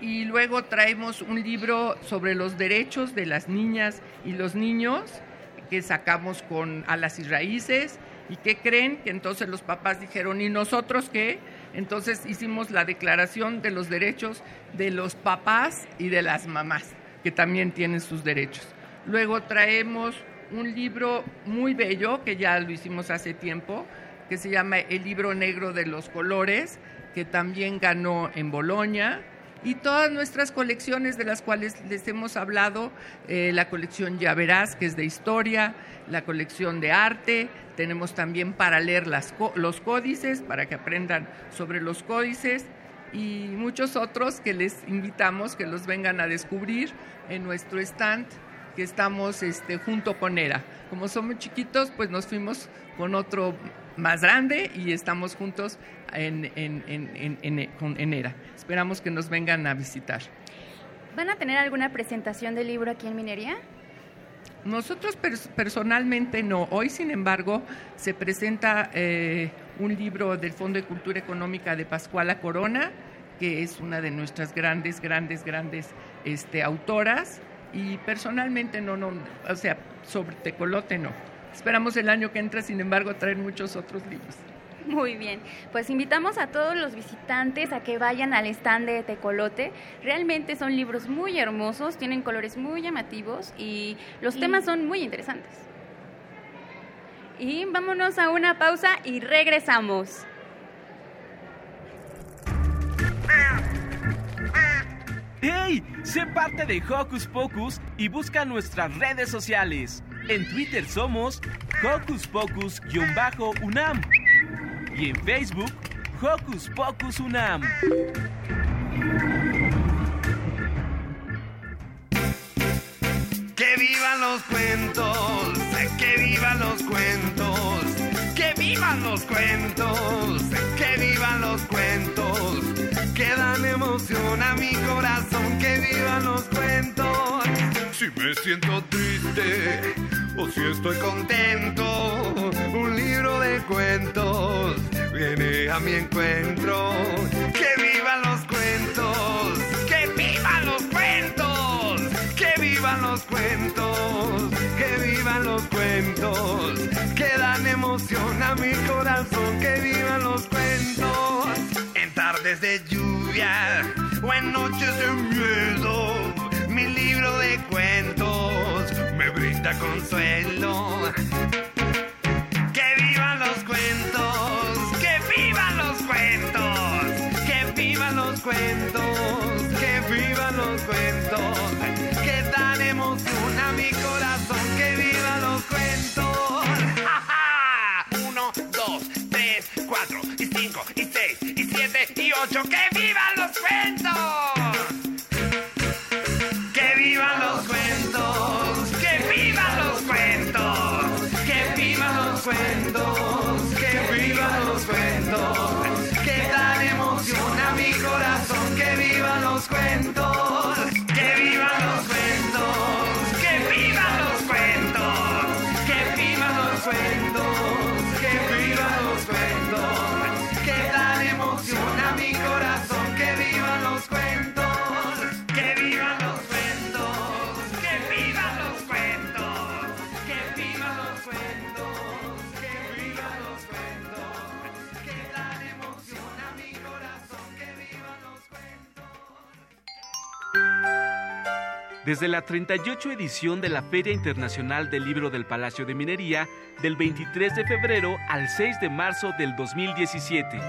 S18: Y luego traemos un libro sobre los derechos de las niñas y los niños, que sacamos con Alas y Raíces. ¿Y qué creen? Que entonces los papás dijeron, ¿y nosotros qué? Entonces hicimos la declaración de los derechos de los papás y de las mamás, que también tienen sus derechos. Luego traemos un libro muy bello, que ya lo hicimos hace tiempo, que se llama El libro negro de los colores, que también ganó en Bolonia. Y todas nuestras colecciones de las cuales les hemos hablado, eh, la colección Ya Verás, que es de historia, la colección de arte, tenemos también para leer los códices, para que aprendan sobre los códices, y muchos otros que les invitamos que los vengan a descubrir en nuestro stand que estamos este, junto con ERA. Como somos chiquitos, pues nos fuimos con otro más grande y estamos juntos en, en, en ERA. Esperamos que nos vengan a visitar.
S1: ¿Van a tener alguna presentación del libro aquí en Minería?
S18: Nosotros pers- personalmente no. Hoy, sin embargo, se presenta eh, un libro del Fondo de Cultura Económica de Pascuala Corona, que es una de nuestras grandes, grandes, grandes este, autoras. Y personalmente no, no, o sea, sobre Tecolote no. Esperamos el año que entra, sin embargo, traer muchos otros libros.
S1: Muy bien, pues invitamos a todos los visitantes a que vayan al stand de Tecolote. Realmente son libros muy hermosos, tienen colores muy llamativos y los
S2: Y-
S1: temas son muy interesantes. Y vámonos a una pausa y regresamos.
S5: ¡Hey! Sé parte de Hocus Pocus y busca nuestras redes sociales. En Twitter somos Hocus Pocus-UNAM y en Facebook Hocus Pocus Unam.
S19: Que vivan los cuentos, que vivan los cuentos, que vivan los cuentos, que vivan los cuentos, que dan emoción a mi corazón, que vivan los cuentos. Si me siento triste o si estoy contento, un libro de cuentos viene a mi encuentro. Que vivan los cuentos, que vivan los cuentos, que vivan los cuentos, que vivan los cuentos, que dan emoción a mi corazón, que vivan los cuentos. En tardes de lluvia o en noches de miedo, mi libro de cuentos consuelo. Que vivan los cuentos, que vivan los cuentos, que vivan los cuentos, que vivan los cuentos, que dan emoción a mi corazón, que vivan los cuentos. ¡Ja, ja! Uno, dos, tres, cuatro, y cinco, y seis, y siete, y ocho, que vivan los cuentos. Corazón, que vivan los cuentos,
S5: Desde la 38 edición de la Feria Internacional del Libro del Palacio de Minería, del 23 de febrero al 6 de marzo del 2017.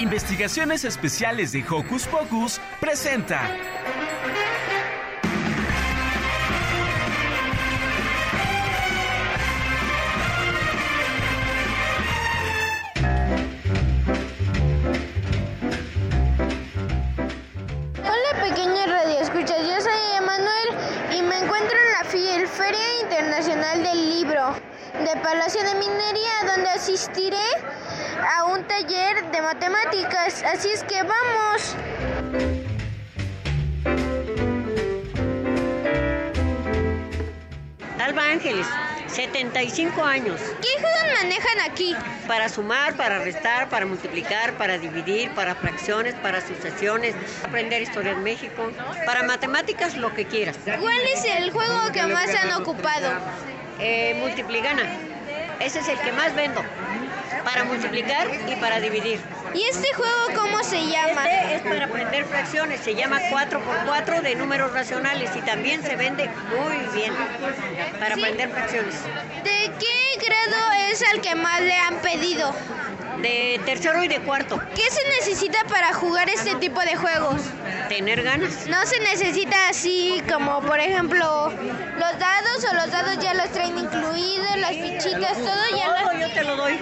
S5: Investigaciones Especiales de Hocus Pocus presenta
S20: de Palacio de Minería donde asistiré a un taller de matemáticas, así es que vamos.
S21: Alba Ángeles, 75 años.
S20: ¿Qué juegos manejan aquí?
S21: Para sumar, para restar, para multiplicar, para dividir, para fracciones, para sucesiones, aprender historia en México, para matemáticas, lo que quieras.
S20: ¿Cuál es el juego que más han ocupado?
S21: Eh, multipligana. Ese es el que más vendo. Para multiplicar y para dividir.
S20: ¿Y este juego cómo se llama?
S21: Este es para aprender fracciones. Se llama 4x4 de números racionales y también se vende muy bien para
S20: Sí.
S21: aprender fracciones.
S20: ¿De qué grado es al que más le han pedido?
S21: De tercero y de cuarto.
S20: ¿Qué se necesita para jugar este tipo de juegos?
S21: Tener ganas.
S20: No se necesita así como por ejemplo los dados o los dados ya los traen incluidos, las fichitas, todo ya
S21: Todo yo te lo doy.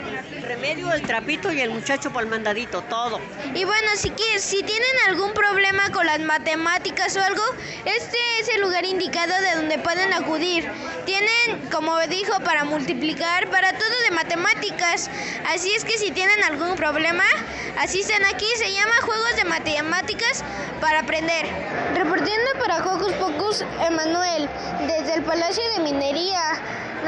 S21: Remedio, el trapito y el muchacho para el mandadito, todo.
S20: Y bueno, si, que- si tienen algún problema con las matemáticas o algo, este es el lugar indicado de donde pueden acudir. Tienen, como dijo, para multiplicar, para todo de matemáticas. Así es que si tienen algún problema, asisten aquí. Se llama Juegos de Matemáticas para aprender. Reportiendo para Hocus Pocus, Emanuel, desde el Palacio de Minería.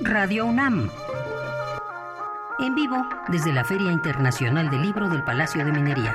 S6: Radio UNAM. En vivo desde la Feria Internacional del Libro del Palacio de Minería.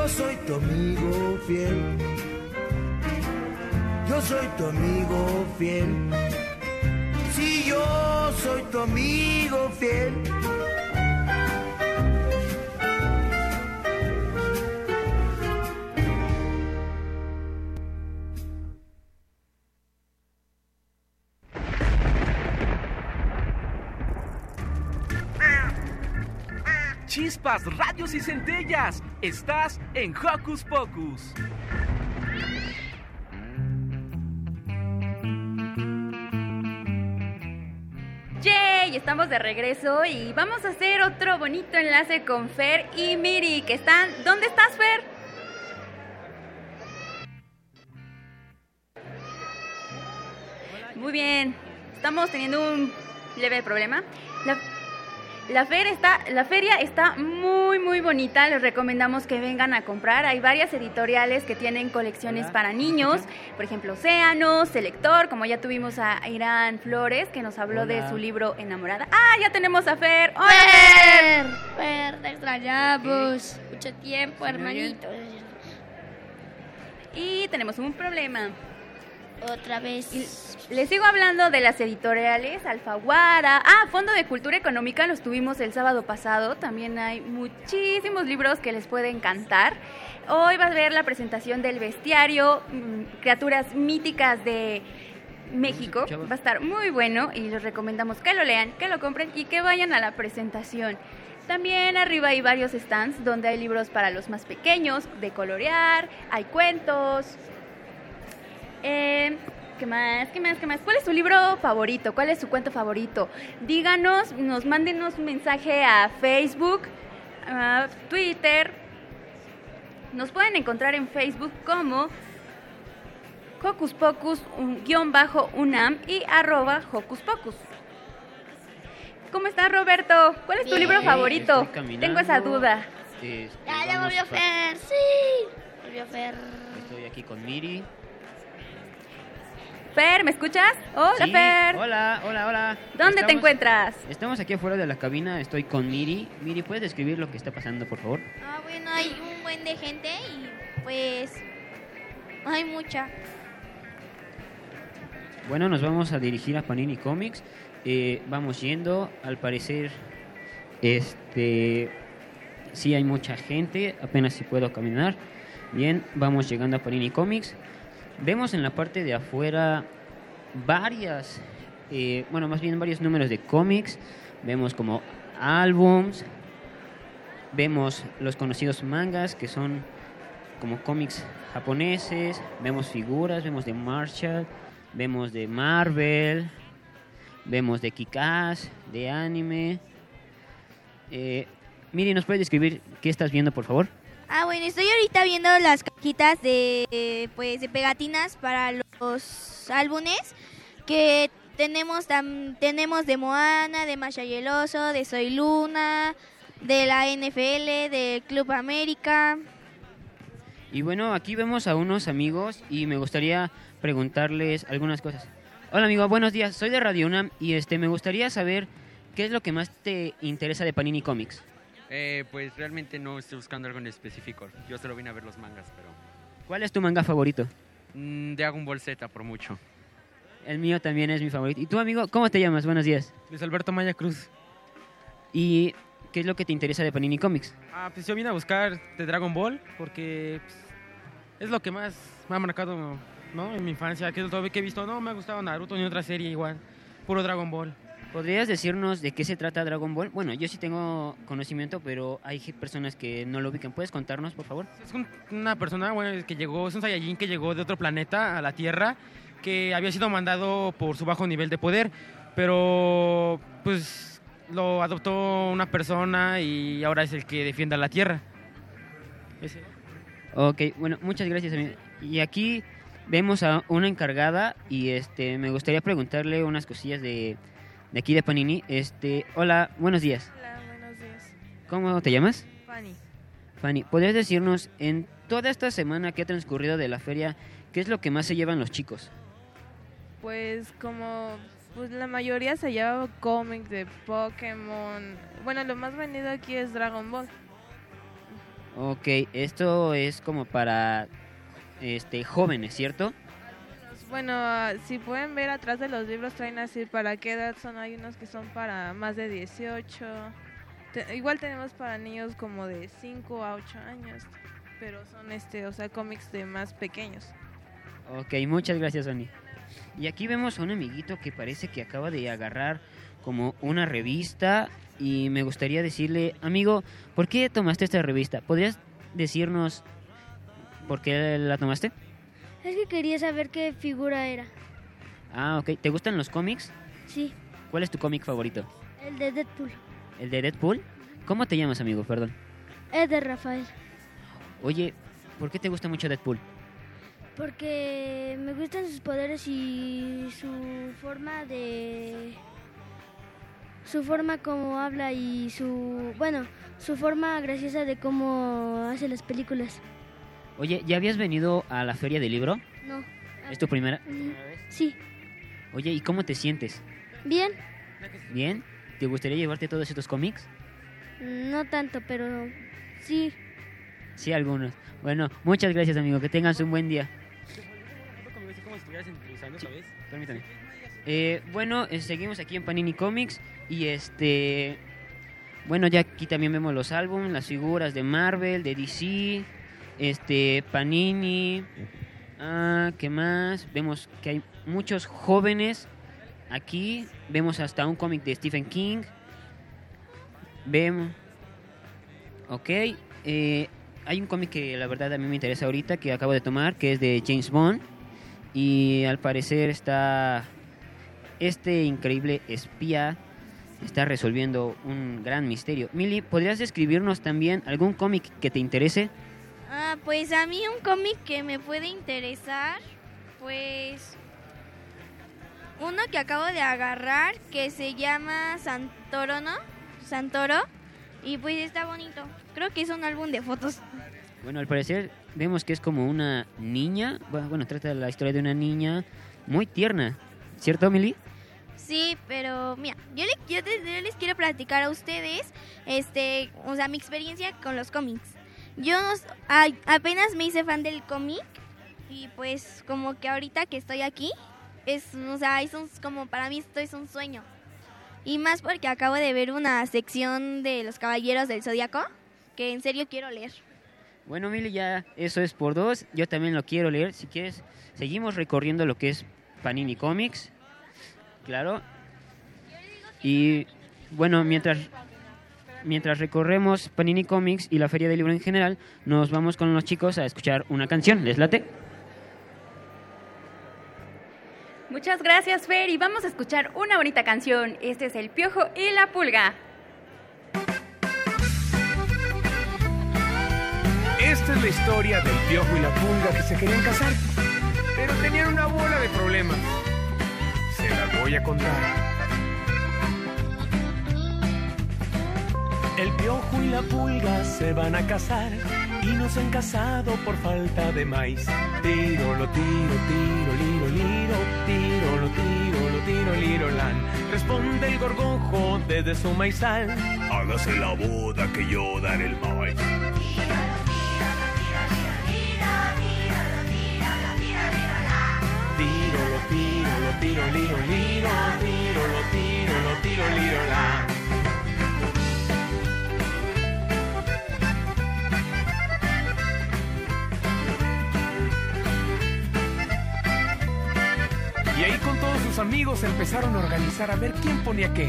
S22: Yo soy tu amigo fiel. Yo soy tu amigo fiel. Si yo soy tu amigo fiel.
S5: Chispas, radios y centellas. Estás en Hocus Pocus.
S1: ¡Yay! Estamos de regreso y vamos a hacer otro bonito enlace con Fer y Miri, que están... ¿Dónde estás, Fer? Muy bien. Estamos teniendo un leve problema. La, la, feria está, la feria está muy, muy bonita. Les recomendamos que vengan a comprar. Hay varias editoriales que tienen colecciones para niños. Por ejemplo, Océano, Selector, como ya tuvimos a Irán Flores, que nos habló de su libro Enamorada. ¡Ah, ya tenemos a Fer! ¡Hola,
S3: Fer,
S1: Fer!
S3: Fer, te extrañamos. Mucho tiempo, hermanito.
S1: Y tenemos un problema.
S3: Otra vez.
S1: Les sigo hablando de las editoriales Alfaguara. Ah, Fondo de Cultura Económica los tuvimos el sábado pasado. También hay muchísimos libros que les puede encantar. Hoy va a ver la presentación del bestiario, mm, criaturas míticas de México. Va a estar muy bueno y les recomendamos que lo lean, que lo compren y que vayan a la presentación. También arriba hay varios stands donde hay libros para los más pequeños, de colorear, hay cuentos, eh, ¿Qué más? ¿Qué más? ¿Qué más? ¿Cuál es su libro favorito? ¿Cuál es su cuento favorito? Díganos, nos mándenos un mensaje a Facebook, a Twitter. Nos pueden encontrar en Facebook como Hocus Pocus, un guion bajo UNAM y arroba Hocus Pocus. ¿Cómo estás, Roberto? ¿Cuál es tu
S17: Bien.
S1: libro favorito? Tengo esa duda.
S17: Este,
S3: Ya, ya volvió Fer, sí. Volvió Fer.
S17: Estoy aquí con Miri.
S1: Fer, ¿me escuchas? Hola,
S17: Sí,
S1: Fer.
S17: Hola, hola, hola.
S1: ¿Dónde te encuentras?
S17: Estamos aquí afuera de la cabina, estoy con Miri. Miri, ¿puedes describir lo que está pasando, por favor?
S2: Ah, bueno, hay un buen de gente y pues hay mucha.
S17: Bueno, nos vamos a dirigir a Panini Comics. Eh, vamos yendo, al parecer, este, sí hay mucha gente, apenas si puedo caminar. Bien, vamos llegando a Panini Comics. Vemos en la parte de afuera varias, eh, bueno, más bien varios números de cómics. Vemos como álbums, vemos los conocidos mangas que son como cómics japoneses, vemos figuras, vemos de Marshall, vemos de Marvel, vemos de Kikaz, de anime. Eh, Miri, ¿nos puedes describir qué estás viendo, por favor?
S2: Ah, bueno, estoy ahorita viendo las cajitas de, pues, de pegatinas para los álbumes que tenemos tam- tenemos de Moana, de Masha y el Oso, de Soy Luna, de la NFL, del Club América.
S17: Y bueno, aquí vemos a unos amigos y me gustaría preguntarles algunas cosas. Hola amigo, buenos días. Soy de Radio UNAM y este me gustaría saber qué es lo que más te interesa de Panini Comics.
S23: Eh, pues realmente no estoy buscando algo en específico. Yo solo vine a ver los mangas, pero...
S17: ¿Cuál es tu manga favorito?
S23: Mm, Dragon Ball Z, por mucho.
S17: El mío también es mi favorito. ¿Y tú, amigo, cómo te llamas? Buenos días.
S24: Luis Alberto Maya Cruz.
S17: ¿Y qué es lo que te interesa de Panini Comics?
S24: Ah, pues yo vine a buscar de Dragon Ball porque pues, es lo que más me ha marcado ¿no? en mi infancia. Que es lo que he visto. No me ha gustado Naruto ni otra serie igual. Puro Dragon Ball.
S17: ¿Podrías decirnos de qué se trata Dragon Ball? Bueno, yo sí tengo conocimiento, pero hay personas que no lo ubican. ¿Puedes contarnos, por favor?
S24: Es un- una persona bueno, que llegó, es un Saiyajin que llegó de otro planeta a la Tierra, que había sido mandado por su bajo nivel de poder, pero pues lo adoptó una persona y ahora es el que defiende a la Tierra. Ese.
S17: Ok, bueno, muchas gracias, amigo. Y aquí vemos a una encargada y este me gustaría preguntarle unas cosillas de, de aquí de Panini. Este, hola, buenos días.
S25: Hola, buenos días.
S17: ¿Cómo te llamas?
S25: Fanny.
S17: Fanny, ¿podrías decirnos en toda esta semana que ha transcurrido de la feria, qué es lo que más se llevan los chicos?
S25: Pues como pues la mayoría se lleva cómics de Pokémon. Bueno, lo más vendido aquí es Dragon Ball.
S17: Ok, esto es como para este jóvenes, ¿cierto?
S25: Bueno, ah, si pueden ver atrás de los libros traen así para qué edad son. Hay unos que son para más de 18. Te- igual tenemos para niños como de 5 a 8 años, pero son este, o sea, cómics de más pequeños.
S17: Ok, muchas gracias, Fanny. Y aquí vemos a un amiguito que parece que acaba de agarrar como una revista y me gustaría decirle, amigo, ¿por qué tomaste esta revista? ¿Podrías decirnos por qué la tomaste?
S3: Es que quería saber qué figura era.
S17: Ah, ok. ¿Te gustan los cómics?
S3: Sí,
S17: ¿Cuál es tu cómic favorito?
S3: el de Deadpool.
S17: ¿El de Deadpool? ¿Cómo te llamas, amigo? Perdón.
S3: Es de Rafael.
S17: Oye, ¿por qué te gusta mucho Deadpool?
S3: Porque me gustan sus poderes y su forma de... Su forma como habla y su... Bueno, su forma graciosa de cómo hace las películas.
S17: Oye, ¿ya habías venido a la feria del libro?
S3: No.
S17: ¿Es tu primera?
S3: Mm, Sí.
S17: Oye, ¿y cómo te sientes?
S3: Bien.
S17: ¿Bien? ¿Te gustaría llevarte todos estos cómics?
S3: No tanto, pero sí.
S17: Sí, algunos. Bueno, muchas gracias, amigo. Que tengas un buen día. Permítame. Eh, bueno, eh, seguimos aquí en Panini Comics y este... Bueno, ya aquí también vemos los álbumes, las figuras de Marvel, de DC, este, Panini, ah, ¿qué más? Vemos que hay muchos jóvenes aquí, vemos hasta un cómic de Stephen King, vemos, ok, eh, hay un cómic que la verdad a mí me interesa ahorita, que acabo de tomar, que es de James Bond, y al parecer está este increíble espía está resolviendo un gran misterio. Mili, ¿podrías describirnos también algún cómic que te interese?
S2: Ah, pues a mí un cómic que me puede interesar, pues uno que acabo de agarrar que se llama Santoro, ¿no? Santoro. Y pues está bonito. Creo que es un álbum de fotos.
S17: Bueno, al parecer vemos que es como una niña, bueno, trata de la historia de una niña muy tierna, ¿cierto, Mili?
S2: Sí, pero mira, yo, le- yo yo les quiero platicar a ustedes, este, o sea, mi experiencia con los cómics. Yo no a- apenas me hice fan del cómic y pues como que ahorita que estoy aquí, es, o sea, es un- como para mí esto es un sueño. Y más porque acabo de ver una sección de los Caballeros del Zodiaco que en serio quiero leer.
S17: Bueno, Mili, ya eso es por dos. Yo también lo quiero leer. Si quieres, seguimos recorriendo lo que es Panini Comics. Claro. Y bueno, mientras, mientras recorremos Panini Comics y la Feria del Libro en general, nos vamos con los chicos a escuchar una canción. ¿Les late?
S1: Muchas gracias, Fer, y vamos a escuchar una bonita canción. Este es El Piojo y la Pulga.
S5: Esta es la historia del piojo y la pulga que se querían casar, pero tenían una bola de problemas. Se las voy a contar.
S26: El piojo y la pulga se van a casar y no se han casado por falta de maíz. Tiro, lo tiro, tiro, liro, liro, tiro, lo tiro, lo tiro, liro, lan. Responde el gorgojo desde su maizal. Hágase la boda que yo daré el maíz. Tiro, lo tiro, lo tiro, liro, liro, tiro, lo tiro, lo tiro, liro, la. Sus amigos empezaron a organizar a ver quién ponía qué.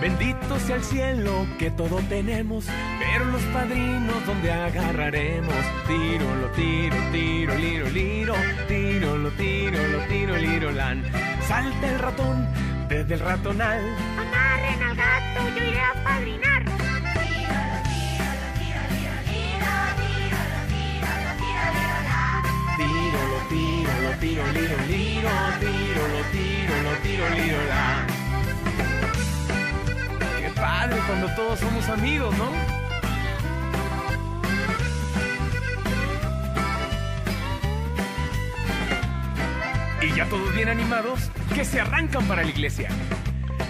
S26: Bendito sea el cielo que todo tenemos, pero los padrinos donde agarraremos. Tiro, lo tiro, tiro, liro, liro, tiro, lo tiro, lo tiro, liro, lan. Salta el ratón desde el ratonal.
S4: Amarren al gato, yo iré a padrinar.
S26: Tiro, liro, liro, tiro, lo tiro, lo tiro, liro, la. Qué padre cuando todos somos amigos, ¿no? Y ya todos bien animados, que se arrancan para la iglesia.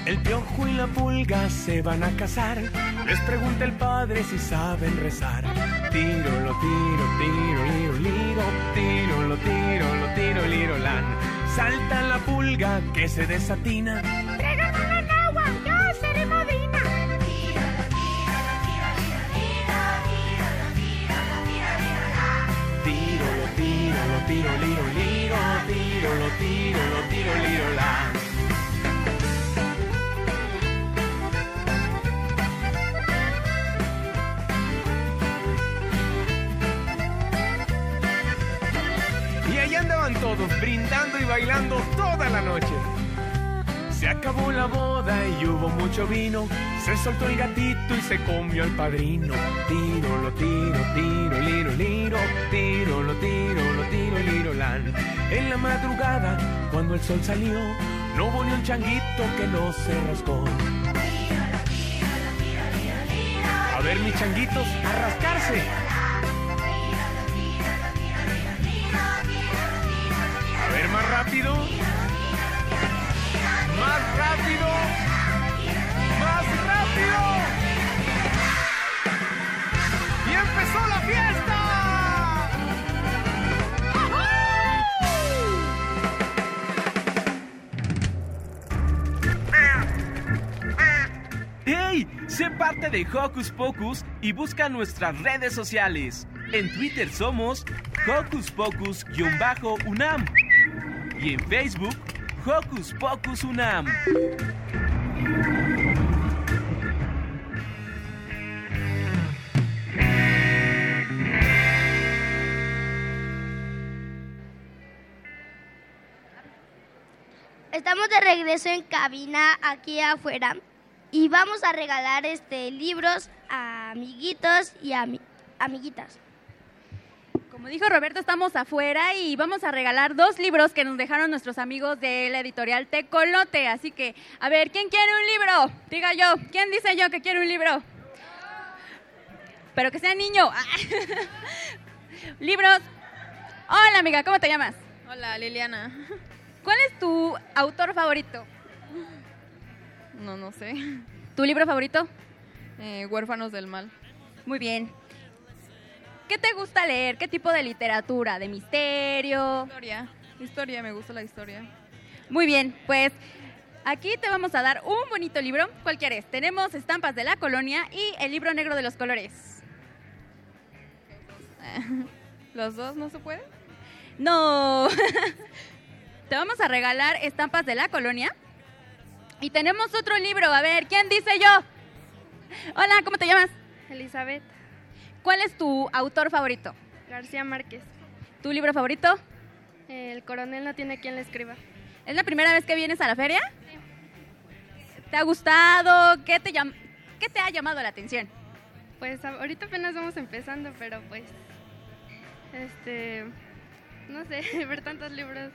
S26: El piojo y la pulga se van a casar. Les pregunta el padre si saben rezar. Tiro, lo tiro, tiro, liro, liro. Tiro, lo tiro, lo tiro, liro, lan. Salta la pulga que se desatina.
S4: El agua, yo seré modina.
S26: Tiro, lo tiro, lo tiro, liro, liro. Tiro, lo tiro, lo tiro, liro, la. Brindando y bailando toda la noche. Se acabó la boda y hubo mucho vino. Se soltó el gatito y se comió al padrino. Tiro, lo tiro, tiro, liro, liro. Tiro, lo tiro, lo tiro, liro, lan. En la madrugada, cuando el sol salió, no hubo ni un changuito que no se rascó. A ver, mis changuitos, a rascarse. Rápido. Más rápido. Más rápido. Y empezó la fiesta.
S5: ¡Hey! Sé parte de Hocus Pocus y busca nuestras redes sociales. En Twitter somos Hocus Pocus-UNAM y en Facebook Hocus Pocus UNAM.
S3: Estamos de regreso en cabina aquí afuera y vamos a regalar este libros a amiguitos y ami- amiguitas.
S1: Como dijo Roberto, estamos afuera y vamos a regalar dos libros que nos dejaron nuestros amigos de la editorial Tecolote. Así que, a ver, ¿quién quiere un libro? Diga yo. ¿Quién dice yo que quiere un libro? Pero que sea niño. Libros. Hola, amiga, ¿cómo te llamas?
S25: Hola, Liliana.
S1: ¿Cuál es tu autor favorito?
S25: No, no sé.
S1: ¿Tu libro favorito?
S25: Eh, Huérfanos del Mal.
S1: Muy bien. ¿Qué te gusta leer? ¿Qué tipo de literatura? ¿De misterio?
S25: Historia. Historia, me gusta la historia.
S1: Muy bien, pues aquí te vamos a dar un bonito libro. ¿Cuál quieres? Tenemos Estampas de la Colonia y el libro negro de los colores.
S25: ¿Los dos no se pueden?
S1: No. te vamos a regalar Estampas de la Colonia. Y tenemos otro libro. A ver, ¿quién dice yo? Hola, ¿cómo te llamas?
S27: Elizabeth
S1: ¿Cuál es tu autor favorito?
S27: García Márquez.
S1: ¿Tu libro favorito?
S27: El coronel no tiene quien le escriba.
S1: ¿Es la primera vez que vienes a la feria? ¿Te ha gustado? ¿Qué te, llam- ¿Qué te ha llamado la atención?
S27: Pues ahorita apenas vamos empezando, pero pues, este, no sé, ver tantos libros.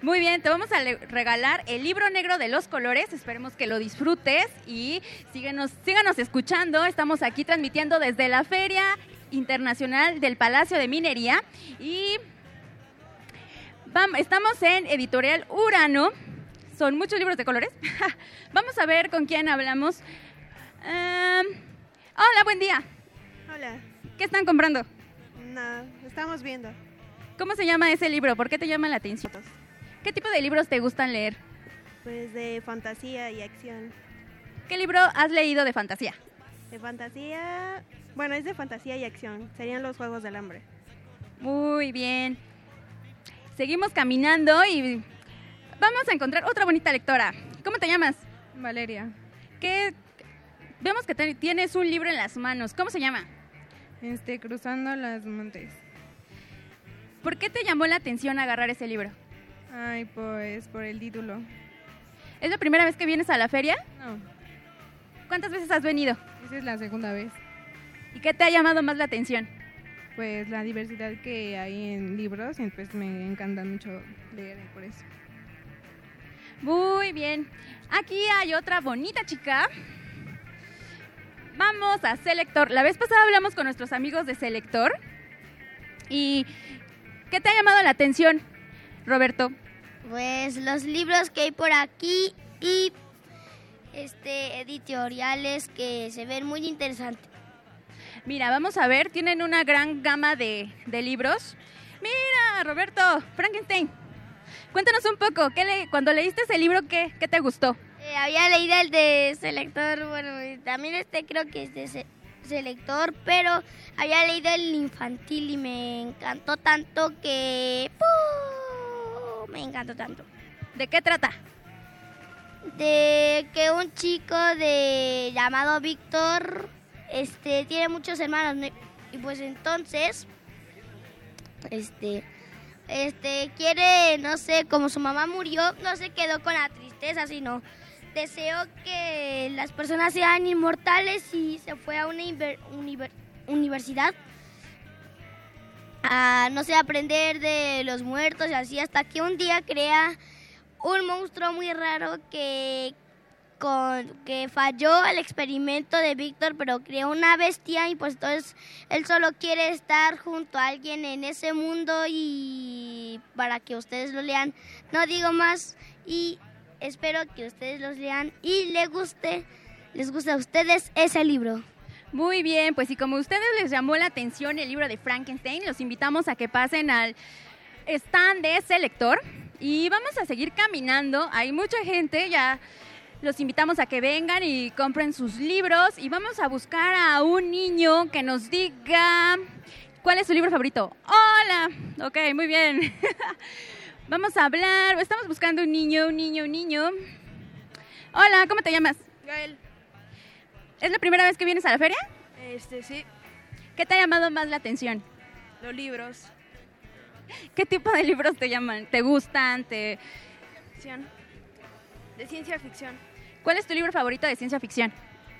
S1: Muy bien, te vamos a regalar el libro negro de los colores. Esperemos que lo disfrutes y síguenos, síganos escuchando. Estamos aquí transmitiendo desde la Feria Internacional del Palacio de Minería y estamos en Editorial Urano. Son muchos libros de colores. vamos a ver con quién hablamos. Em, hola, buen día.
S28: Hola.
S1: ¿Qué están comprando?
S28: No, estamos viendo.
S1: ¿Cómo se llama ese libro? ¿Por qué te llama la atención? ¿Qué tipo de libros te gustan leer?
S28: Pues de fantasía y acción.
S1: ¿Qué libro has leído de fantasía?
S28: De fantasía. Bueno, es de fantasía y acción. Serían los Juegos del Hambre.
S1: Muy bien. Seguimos caminando y vamos a encontrar otra bonita lectora. ¿Cómo te llamas?
S29: Valeria.
S1: ¿Qué? Vemos que te- tienes un libro en las manos. ¿Cómo se llama?
S29: Este, cruzando las montes.
S1: ¿Por qué te llamó la atención agarrar ese libro?
S29: Ay, pues por el título.
S1: ¿Es la primera vez que vienes a la feria?
S29: No,
S1: ¿Cuántas veces has venido?
S29: esa es la segunda vez.
S1: ¿Y qué te ha llamado más la atención?
S29: Pues la diversidad que hay en libros, y pues me encanta mucho leer por eso.
S1: Muy bien. Aquí hay otra bonita chica. Vamos a Selector. La vez pasada hablamos con nuestros amigos de Selector. ¿Y qué te ha llamado la atención, Roberto?
S3: Pues los libros que hay por aquí y este editoriales que se ven muy interesantes.
S1: Mira, vamos a ver, tienen una gran gama de, de libros. Mira, Roberto, Frankenstein. Cuéntanos un poco, ¿qué le- cuando leíste ese libro, ¿qué, qué te gustó?
S3: Eh, había leído el de Selector, bueno, también este creo que es de Se- Selector, pero había leído el infantil y me encantó tanto que... ¡pum! Me encantó tanto.
S1: ¿De qué trata?
S3: De que un chico de llamado Víctor este tiene muchos hermanos ¿no? y pues entonces este este quiere no sé como su mamá murió no se quedó con la tristeza sino deseó que las personas sean inmortales y se fue a una universidad a no sé aprender de los muertos y así hasta que un día crea un monstruo muy raro que con que falló el experimento de Víctor, pero creó una bestia y pues entonces él solo quiere estar junto a alguien en ese mundo y para que ustedes lo lean. No digo más y espero que ustedes los lean y les guste, les guste a ustedes ese libro.
S1: Muy bien, pues y como a ustedes les llamó la atención el libro de Frankenstein, los invitamos a que pasen al stand de Selector y vamos a seguir caminando. Hay mucha gente, ya los invitamos a que vengan y compren sus libros y vamos a buscar a un niño que nos diga cuál es su libro favorito. Hola, ok, muy bien. vamos a hablar, estamos buscando un niño, un niño, un niño. Hola, ¿cómo te llamas?
S28: Gael.
S1: ¿Es la primera vez que vienes a la feria?
S28: Este, sí.
S1: ¿Qué te ha llamado más la atención?
S28: Los libros.
S1: ¿Qué tipo de libros te llaman? ¿Te gustan? ¿Te...
S28: Ficción. De ciencia ficción.
S1: ¿Cuál es tu libro favorito de ciencia ficción?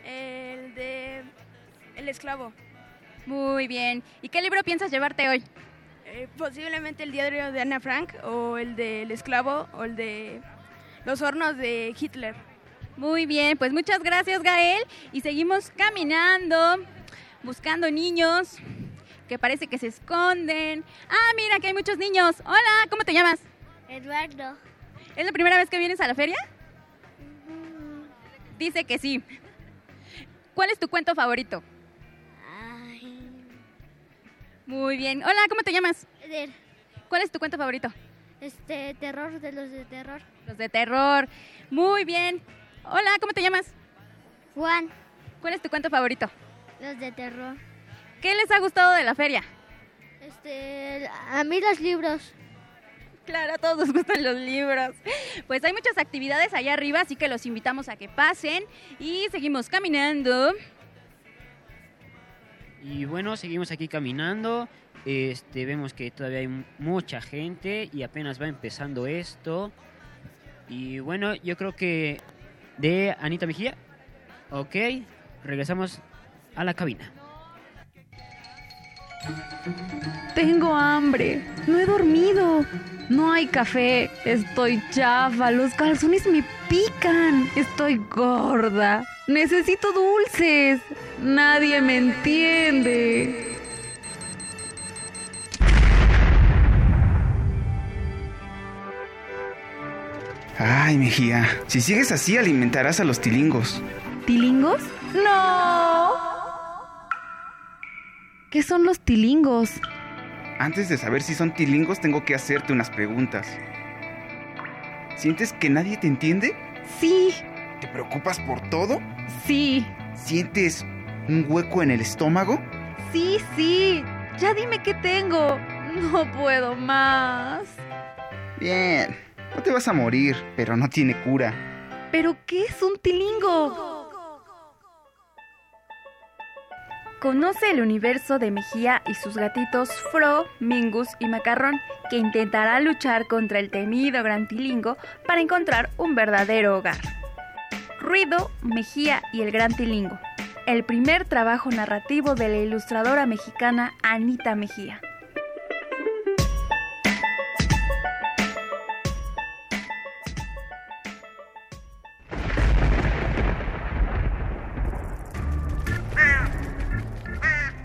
S28: El de El esclavo.
S1: Muy bien. ¿Y qué libro piensas llevarte hoy?
S28: Eh, posiblemente el diario de Ana Frank o el del esclavo o el de los hornos de Hitler.
S1: Muy bien, pues muchas gracias Gael y seguimos caminando, buscando niños que parece que se esconden. Ah, mira que hay muchos niños. Hola, ¿cómo te llamas?
S3: Eduardo.
S1: ¿Es la primera vez que vienes a la feria? Dice que sí. ¿Cuál es tu cuento favorito? Muy bien. Hola, ¿cómo te llamas?
S3: Eder.
S1: ¿Cuál es tu cuento favorito?
S3: Este, terror, de los de terror.
S1: Los de terror. Muy bien. Hola, ¿cómo te llamas?
S3: Juan.
S1: ¿Cuál es tu cuento favorito?
S3: Los de terror.
S1: ¿Qué les ha gustado de la feria?
S3: Este, a mí los libros.
S1: Claro, a todos nos gustan los libros. Pues hay muchas actividades allá arriba, así que los invitamos a que pasen y seguimos caminando.
S17: Y bueno, seguimos aquí caminando. Este, vemos que todavía hay mucha gente y apenas va empezando esto. Y bueno, yo creo que de Anita Mejía. Ok, regresamos a la cabina.
S30: Tengo hambre. No he dormido. No hay café. Estoy chafa. Los calzones me pican. Estoy gorda. Necesito dulces. Nadie me entiende.
S31: Ay, Mejía, si sigues así alimentarás a los tilingos.
S30: ¿Tilingos? ¡No! ¿Qué son los tilingos?
S31: Antes de saber si son tilingos, tengo que hacerte unas preguntas. ¿Sientes que nadie te entiende?
S30: Sí.
S31: ¿Te preocupas por todo?
S30: Sí.
S31: ¿Sientes un hueco en el estómago?
S30: Sí, sí. Ya dime qué tengo. No puedo más.
S31: Bien. No te vas a morir, pero no tiene cura.
S30: ¿Pero qué es un tilingo?
S1: Conoce el universo de Mejía y sus gatitos Fro, Mingus y Macarrón, que intentará luchar contra el temido gran tilingo para encontrar un verdadero hogar. Ruido, Mejía y el gran tilingo. El primer trabajo narrativo de la ilustradora mexicana Anita Mejía.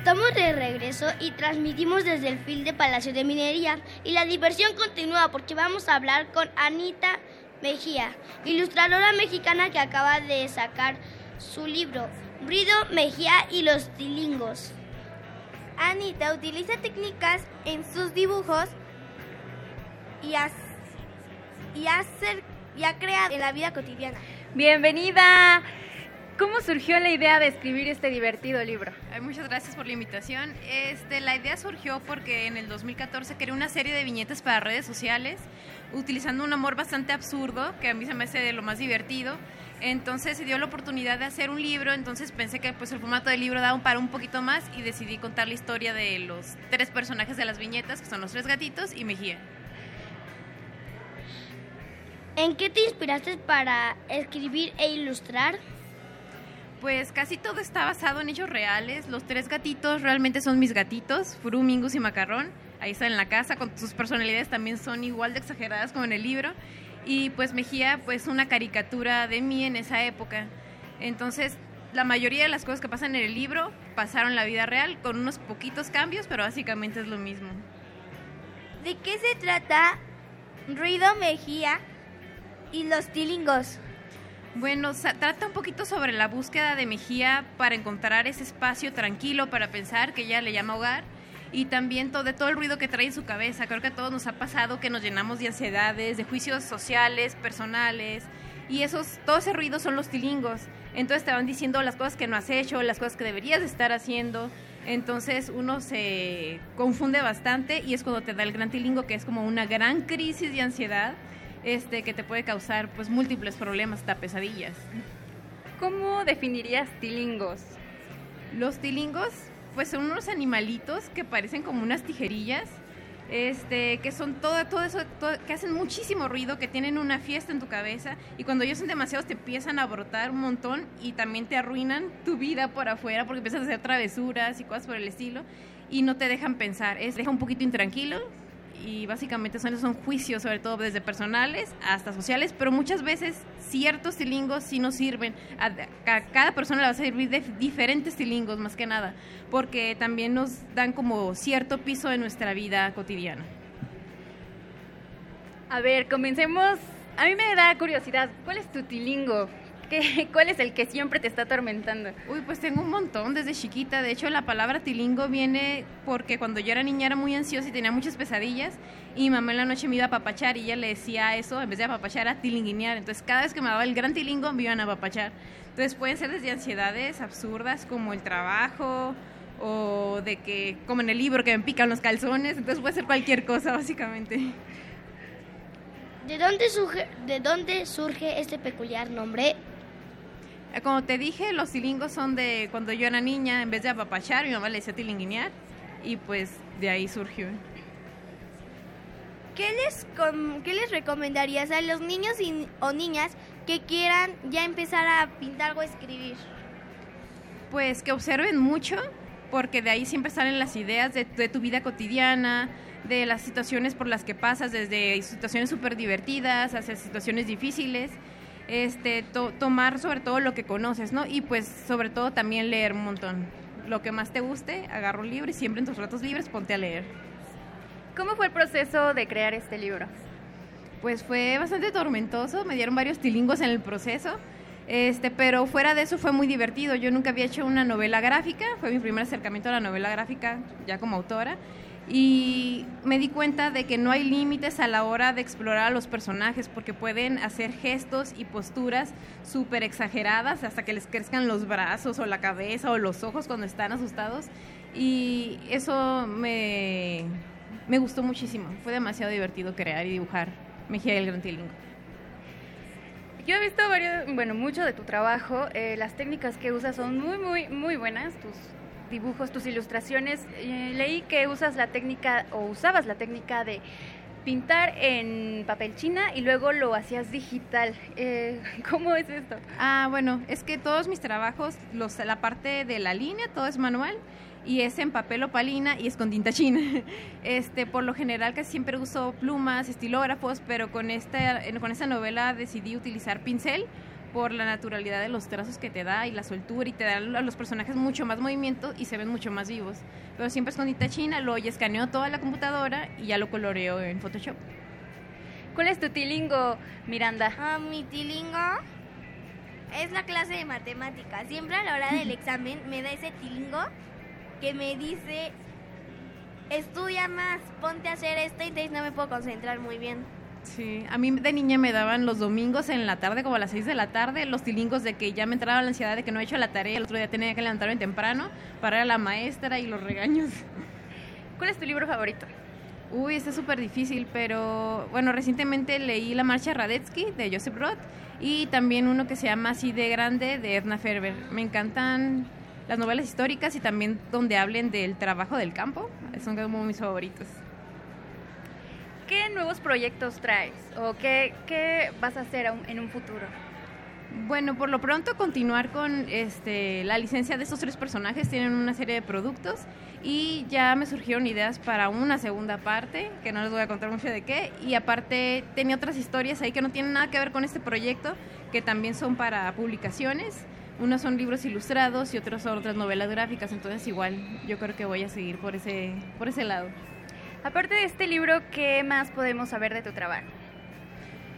S3: Estamos de regreso y transmitimos desde el fil de Palacio de Minería y la diversión continúa porque vamos a hablar con Anita Mejía, ilustradora mexicana que acaba de sacar su libro Brido Mejía y los tilingos.
S2: Anita utiliza técnicas en sus dibujos y, has- y, hacer- y ha creado en la vida cotidiana.
S1: Bienvenida. ¿Cómo surgió la idea de escribir este divertido libro?
S18: Ay, Muchas gracias por la invitación. Este, la idea surgió porque en el 2014 creé una serie de viñetas para redes sociales utilizando un humor bastante absurdo, que a mí se me hace de lo más divertido. Entonces se dio la oportunidad de hacer un libro, entonces pensé que pues el formato del libro daba un para un poquito más y decidí contar la historia de los tres personajes de las viñetas, que son los tres gatitos y Mejía.
S3: ¿En qué te inspiraste para escribir e ilustrar?
S18: Pues casi todo está basado en hechos reales. Los tres gatitos realmente son mis gatitos, Furu, Mingus y Macarrón. Ahí están en la casa, con sus personalidades también son igual de exageradas como en el libro. Y pues Mejía, pues una caricatura de mí en esa época. Entonces, la mayoría de las cosas que pasan en el libro pasaron en la vida real, con unos poquitos cambios, pero básicamente es lo mismo.
S2: ¿De qué se trata Ruido Mejía y los tilingos?
S18: Bueno, trata un poquito sobre la búsqueda de Mejía para encontrar ese espacio tranquilo para pensar, que ella le llama hogar, y también todo, de todo el ruido que trae en su cabeza. Creo que a todos nos ha pasado que nos llenamos de ansiedades, de juicios sociales, personales, y esos, todo ese ruido son los tilingos. Entonces te van diciendo las cosas que no has hecho, las cosas que deberías de estar haciendo. Entonces uno se confunde bastante y es cuando te da el gran tilingo, que es como una gran crisis de ansiedad este, que te puede causar pues múltiples problemas, hasta pesadillas.
S1: ¿Cómo definirías tilingos?
S18: Los tilingos pues son unos animalitos que parecen como unas tijerillas, este, que son todo, todo eso, todo- que hacen muchísimo ruido, que tienen una fiesta en tu cabeza y cuando ellos son demasiados te empiezan a brotar un montón y también te arruinan tu vida por afuera porque empiezas a hacer travesuras y cosas por el estilo y no te dejan pensar, es deja un poquito intranquilo y básicamente son, son juicios, sobre todo desde personales hasta sociales, pero muchas veces ciertos tilingos sí nos sirven. A, cada persona le va a servir de diferentes tilingos, más que nada, porque también nos dan como cierto piso en nuestra vida cotidiana.
S1: A ver, comencemos. A mí me da curiosidad. ¿Cuál es tu tilingo? ¿Qué, ¿Cuál es el que siempre te está atormentando?
S32: Uy, pues tengo un montón desde chiquita. De hecho, la palabra tilingo viene porque cuando yo era niña era muy ansiosa y tenía muchas pesadillas. Y mi mamá en la noche me iba a apapachar y ella le decía eso, en vez de apapachar, a tilinguinear. Entonces, cada vez que me daba el gran tilingo, me iban a apapachar. Entonces, pueden ser desde ansiedades absurdas como el trabajo o de que, como en el libro, que me pican los calzones. Entonces, puede ser cualquier cosa, básicamente.
S3: ¿De dónde surge, de dónde surge este peculiar nombre?
S32: Como te dije, los tilingos son de cuando yo era niña, en vez de apapachar, mi mamá le decía tilinguinear. Y pues de ahí surgió.
S2: ¿Qué les, com- qué les recomendarías a los niños y- o niñas que quieran ya empezar a pintar o escribir?
S32: Pues que observen mucho, porque de ahí siempre salen las ideas de, de tu vida cotidiana, de las situaciones por las que pasas, desde situaciones súper divertidas hasta situaciones difíciles. Este, to- tomar sobre todo lo que conoces, ¿no? Y pues sobre todo también leer un montón. Lo que más te guste, agarra un libro y siempre en tus ratos libres ponte a leer.
S1: ¿Cómo fue el proceso de crear este libro?
S32: Pues fue bastante tormentoso, me dieron varios tilingos en el proceso, este, pero fuera de eso fue muy divertido. Yo nunca había hecho una novela gráfica, fue mi primer acercamiento a la novela gráfica ya como autora y me di cuenta de que no hay límites a la hora de explorar a los personajes porque pueden hacer gestos y posturas súper exageradas hasta que les crezcan los brazos o la cabeza o los ojos cuando están asustados y eso me, me gustó muchísimo. Fue demasiado divertido crear y dibujar Mejía y el Gran Tilingo.
S1: Yo he visto varios, bueno, mucho de tu trabajo. eh, las técnicas que usas son muy, muy, muy buenas. Tus dibujos, tus ilustraciones. Eh, leí que usas la técnica o usabas la técnica de pintar en papel china y luego lo hacías digital. Eh, ¿Cómo es esto?
S32: Ah, bueno, es que todos mis trabajos, los, la parte de la línea, todo es manual y es en papel opalina y es con tinta china. Este, por lo general casi siempre uso plumas, estilógrafos, pero con esta, con esta novela decidí utilizar pincel por la naturalidad de los trazos que te da y la soltura y te da a los personajes mucho más movimiento y se ven mucho más vivos. Pero siempre es con tinta china, luego ya escaneo toda la computadora y ya lo coloreo en Photoshop.
S1: ¿Cuál es tu tilingo, Miranda?
S2: Ah, mi tilingo es la clase de matemáticas. Siempre a la hora del examen me da ese tilingo que me dice, estudia más, ponte a hacer esto y no me puedo concentrar muy bien.
S32: Sí, a mí de niña me daban los domingos en la tarde, como a las 6 de la tarde, los tilingos de que ya me entraba la ansiedad de que no he hecho la tarea, el otro día tenía que levantarme temprano para ir a la maestra y los regaños.
S1: ¿Cuál es tu libro favorito?
S32: Uy, está súper difícil, pero bueno, recientemente leí La Marcha Radetzky de Joseph Roth y también uno que se llama Así de Grande de Edna Ferber. Me encantan las novelas históricas y también donde hablen del trabajo del campo, son como mis favoritos.
S1: ¿Qué nuevos proyectos traes o qué, qué vas a hacer en un futuro?
S32: Bueno, por lo pronto continuar con este, la licencia de estos tres personajes. Tienen una serie de productos y ya me surgieron ideas para una segunda parte, que no les voy a contar mucho de qué. Y aparte tenía otras historias ahí que no tienen nada que ver con este proyecto, que también son para publicaciones. Unos son libros ilustrados y otros son otras novelas gráficas. Entonces igual yo creo que voy a seguir por ese, por ese lado.
S1: Aparte de este libro, ¿qué más podemos saber de tu trabajo?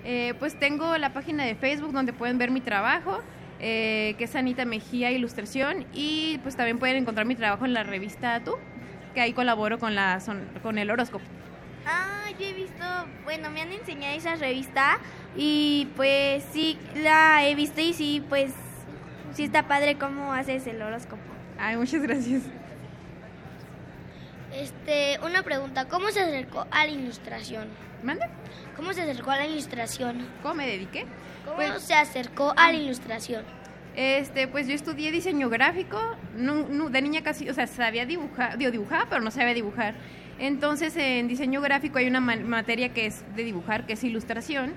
S32: Eh, pues tengo la página de Facebook donde pueden ver mi trabajo, eh, que es Anita Mejía Ilustración, y pues también pueden encontrar mi trabajo en la revista Tú, que ahí colaboro con, la, son- con el horóscopo.
S2: Ah, yo he visto, bueno, me han enseñado esa revista y pues sí, la he visto y sí, pues sí está padre cómo haces el horóscopo.
S32: Ay, muchas gracias.
S3: Este, una pregunta, ¿cómo se acercó a la ilustración?
S32: ¿Mande?
S3: ¿Cómo se acercó a la ilustración?
S32: ¿Cómo me dediqué?
S3: ¿Cómo
S32: Pues-
S3: se acercó a la ilustración?
S32: Este, pues yo estudié diseño gráfico, nu- nu- de niña casi, o sea, sabía dibujar, dibujaba, pero no sabía dibujar. Entonces, en diseño gráfico hay una ma- materia que es de dibujar, que es ilustración,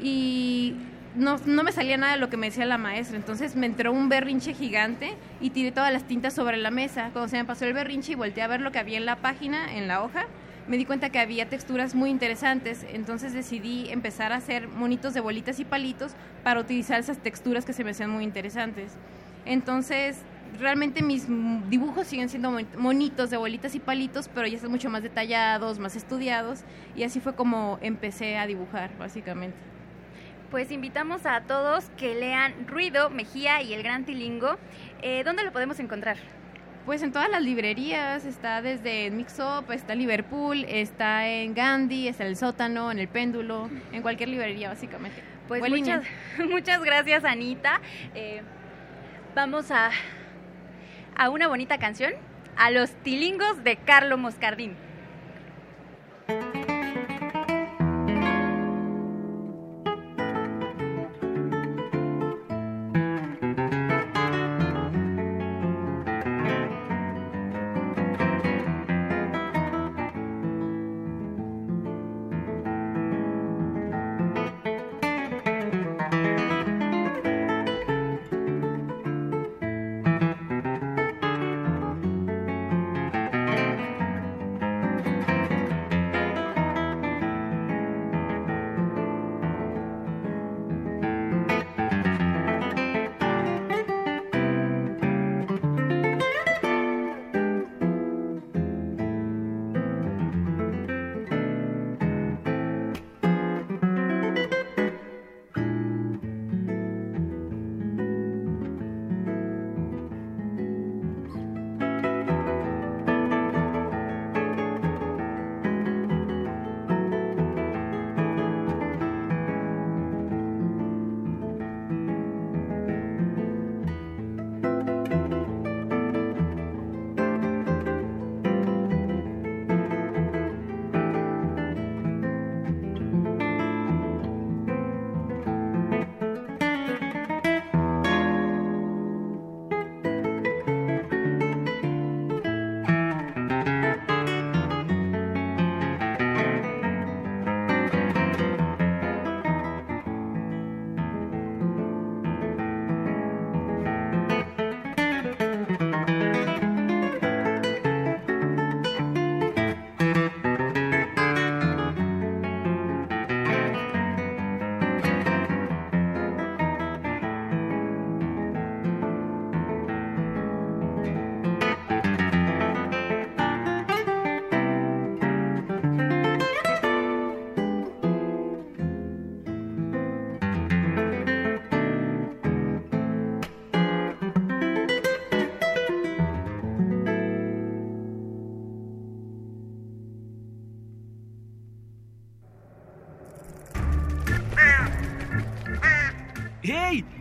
S32: y no, no me salía nada de lo que me decía la maestra. Entonces me entró un berrinche gigante y tiré todas las tintas sobre la mesa. Cuando se me pasó el berrinche y volteé a ver lo que había en la página, en la hoja, me di cuenta que había texturas muy interesantes, entonces decidí empezar a hacer monitos de bolitas y palitos para utilizar esas texturas que se me hacían muy interesantes. Entonces, realmente mis dibujos siguen siendo mon- monitos de bolitas y palitos, pero ya están mucho más detallados, más estudiados, y así fue como empecé a dibujar, básicamente.
S1: Pues invitamos a todos que lean Ruido, Mejía y El Gran Tilingo. Eh, ¿Dónde lo podemos encontrar?
S32: Pues en todas las librerías, está desde Mix Up, está Liverpool, está en Gandhi, está en el sótano, en el péndulo, en cualquier librería básicamente.
S1: Pues
S32: línea.
S1: muchas gracias, Anita. Eh, vamos a, a una bonita canción, a los tilingos de Carlo Moscardín.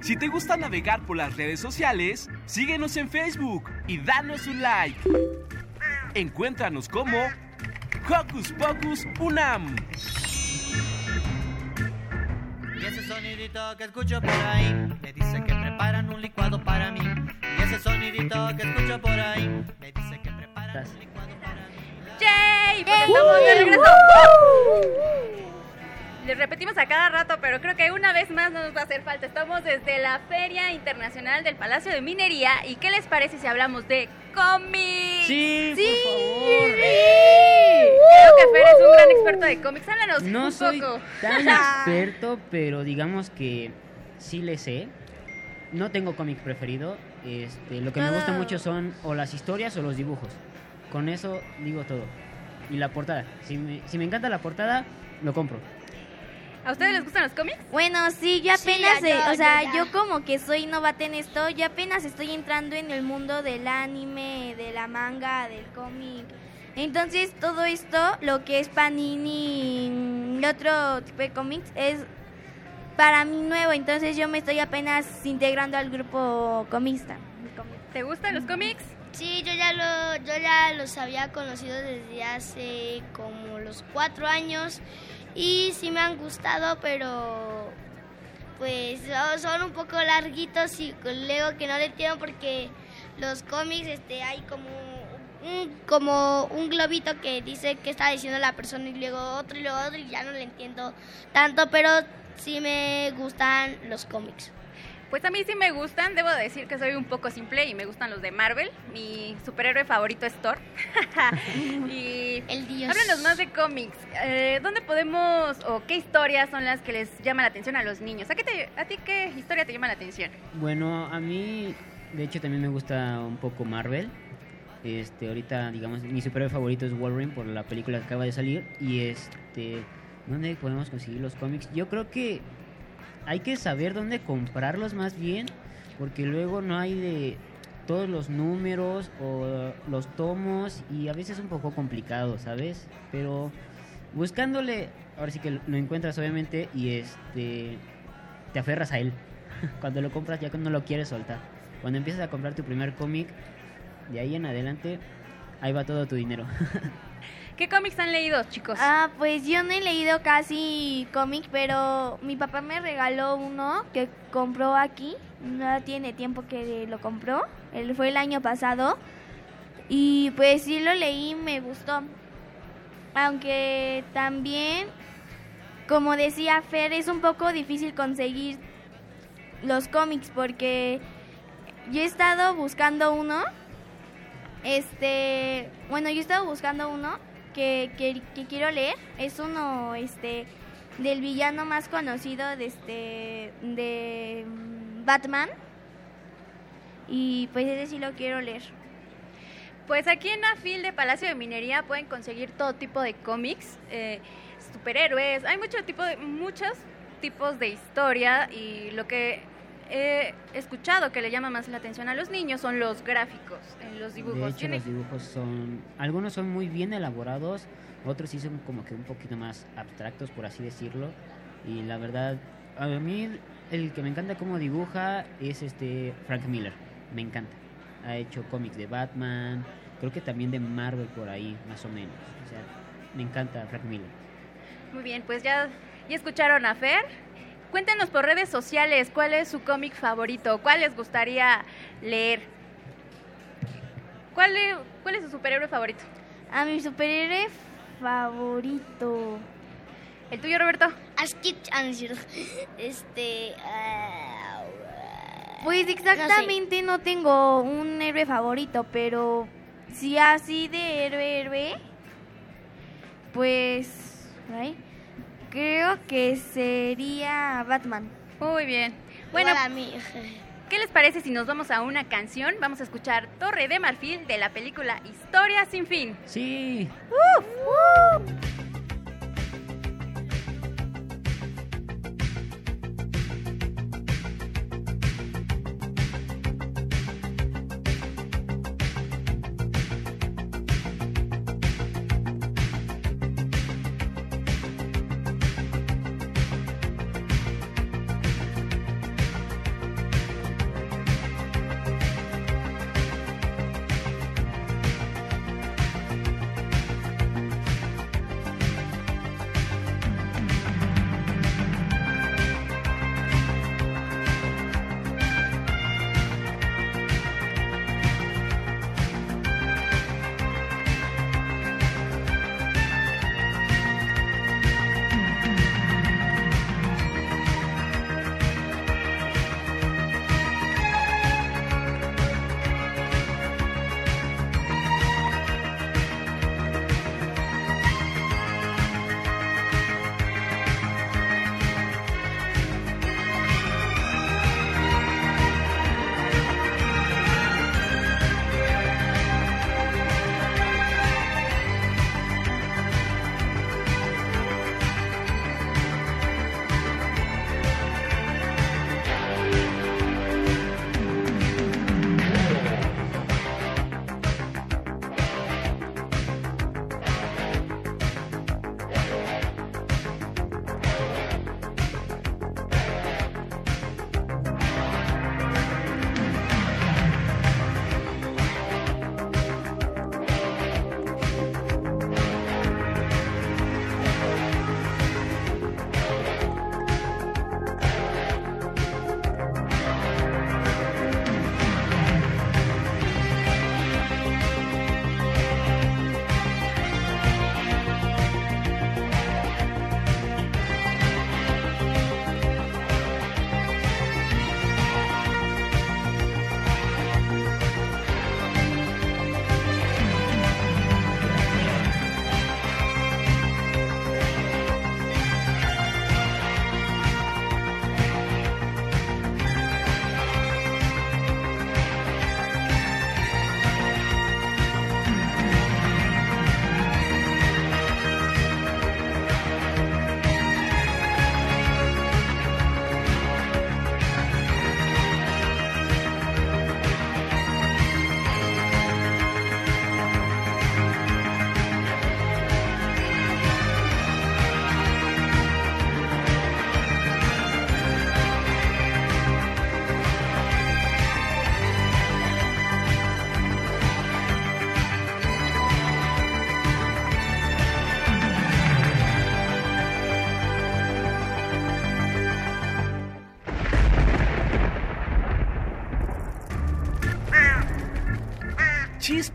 S5: Si te gusta navegar por las redes sociales, síguenos en Facebook y danos un like. Encuéntranos como Hocus Pocus Unam.
S33: Y ese sonidito que escucho por ahí me dice que preparan un licuado para mí. Y ese sonidito que escucho por ahí me dice que preparan un licuado para mí.
S1: ¡Yay! Pues estamos de regreso. Les repetimos a cada rato, pero creo que una vez más no nos va a hacer falta. Estamos desde la Feria Internacional del Palacio de Minería. ¿Y qué les parece si hablamos de cómics?
S17: Sí, por
S1: favor. Creo que Fer es un gran experto de cómics. Háblanos
S17: No
S1: un
S17: soy
S1: poco.
S17: tan experto, pero digamos que sí le sé. No tengo cómic preferido. Este, lo que me gusta mucho son o las historias o los dibujos. Con eso digo todo. Y la portada. Si me, si me encanta la portada, lo compro.
S1: ¿A ustedes les gustan los cómics?
S2: Bueno, sí, yo
S3: Sí,
S2: apenas, eh,
S3: yo,
S2: o sea,
S3: yo
S2: como que soy novata en esto, yo apenas estoy entrando en el mundo del anime, de la manga, del cómic. Entonces, todo esto, lo que es Panini y otro tipo de cómics, es para mí nuevo. Entonces, yo me estoy apenas integrando al grupo comista.
S1: ¿Te gustan los cómics?
S3: Sí, yo ya, lo, yo ya los había conocido desde hace como los cuatro años y sí me han gustado, pero pues son- son un poco larguitos y luego que no le entiendo porque los cómics este hay como un, como un globito que dice que está diciendo la persona y luego otro y luego otro y ya no le entiendo tanto, pero sí me gustan los cómics.
S1: Pues a mí sí me gustan, debo decir que soy un poco simple y me gustan los de Marvel. Mi superhéroe favorito es Thor. y
S3: El dios.
S1: háblanos más de cómics. Eh, ¿Dónde podemos o qué historias son las que les llama la atención a los niños? ¿A, qué te- ¿A ti qué historia te llama la atención?
S17: Bueno, a mí, de hecho, también me gusta un poco Marvel. Este, ahorita, digamos, mi superhéroe favorito es Wolverine por la película que acaba de salir. Y este, ¿dónde podemos conseguir los cómics? Yo creo que hay que saber dónde comprarlos más bien, porque luego no hay de todos los números o los tomos y a veces es un poco complicado, ¿sabes? Pero buscándole, ahora sí que lo encuentras obviamente y este te aferras a él. Cuando lo compras ya no lo quieres soltar. Cuando empiezas a comprar tu primer cómic, de ahí en adelante, ahí va todo tu dinero.
S1: ¿Qué cómics han leído, chicos?
S2: Ah, pues yo no he leído casi cómic, pero mi papá me regaló uno que compró aquí. No tiene tiempo que lo compró. Él fue el año pasado. Y pues sí lo leí me gustó. Aunque también, como decía Fer, es un poco difícil conseguir los cómics porque yo he estado buscando uno. Este, bueno, yo he estado buscando uno que, que, quiero leer. Es uno, este, del villano más conocido de este, de mm, Batman. Y pues ese sí lo quiero leer.
S1: Pues aquí en AFIL de Palacio de Minería pueden conseguir todo tipo de cómics, eh, superhéroes, hay mucho tipo de, muchos tipos de historia y lo que he escuchado que le llama más la atención a los niños son los gráficos en los dibujos.
S17: De hecho,
S1: Tiene-
S17: los dibujos son, algunos son muy bien elaborados, otros sí son como que un poquito más abstractos, por así decirlo. Y la verdad, a mí el que me encanta cómo dibuja es este Frank Miller, me encanta. Ha hecho cómics de Batman, creo que también de Marvel por ahí, más o menos. O sea, me encanta Frank Miller.
S1: Muy bien, pues ya, ya escucharon a Fer. Cuéntenos por redes sociales cuál es su cómic favorito, cuál les gustaría leer. ¿Cuál, cuál es su superhéroe favorito?
S2: A mi superhéroe favorito.
S1: ¿El tuyo, Roberto?
S3: Askit Este. ah,
S2: Pues exactamente no tengo un héroe favorito, pero si así de héroe, héroe, pues creo que sería Batman.
S1: Muy bien. Bueno,
S3: Igual a mí.
S1: ¿qué les parece si nos vamos a una canción? Vamos a escuchar Torre de Marfil de la película Historia sin fin.
S17: Sí.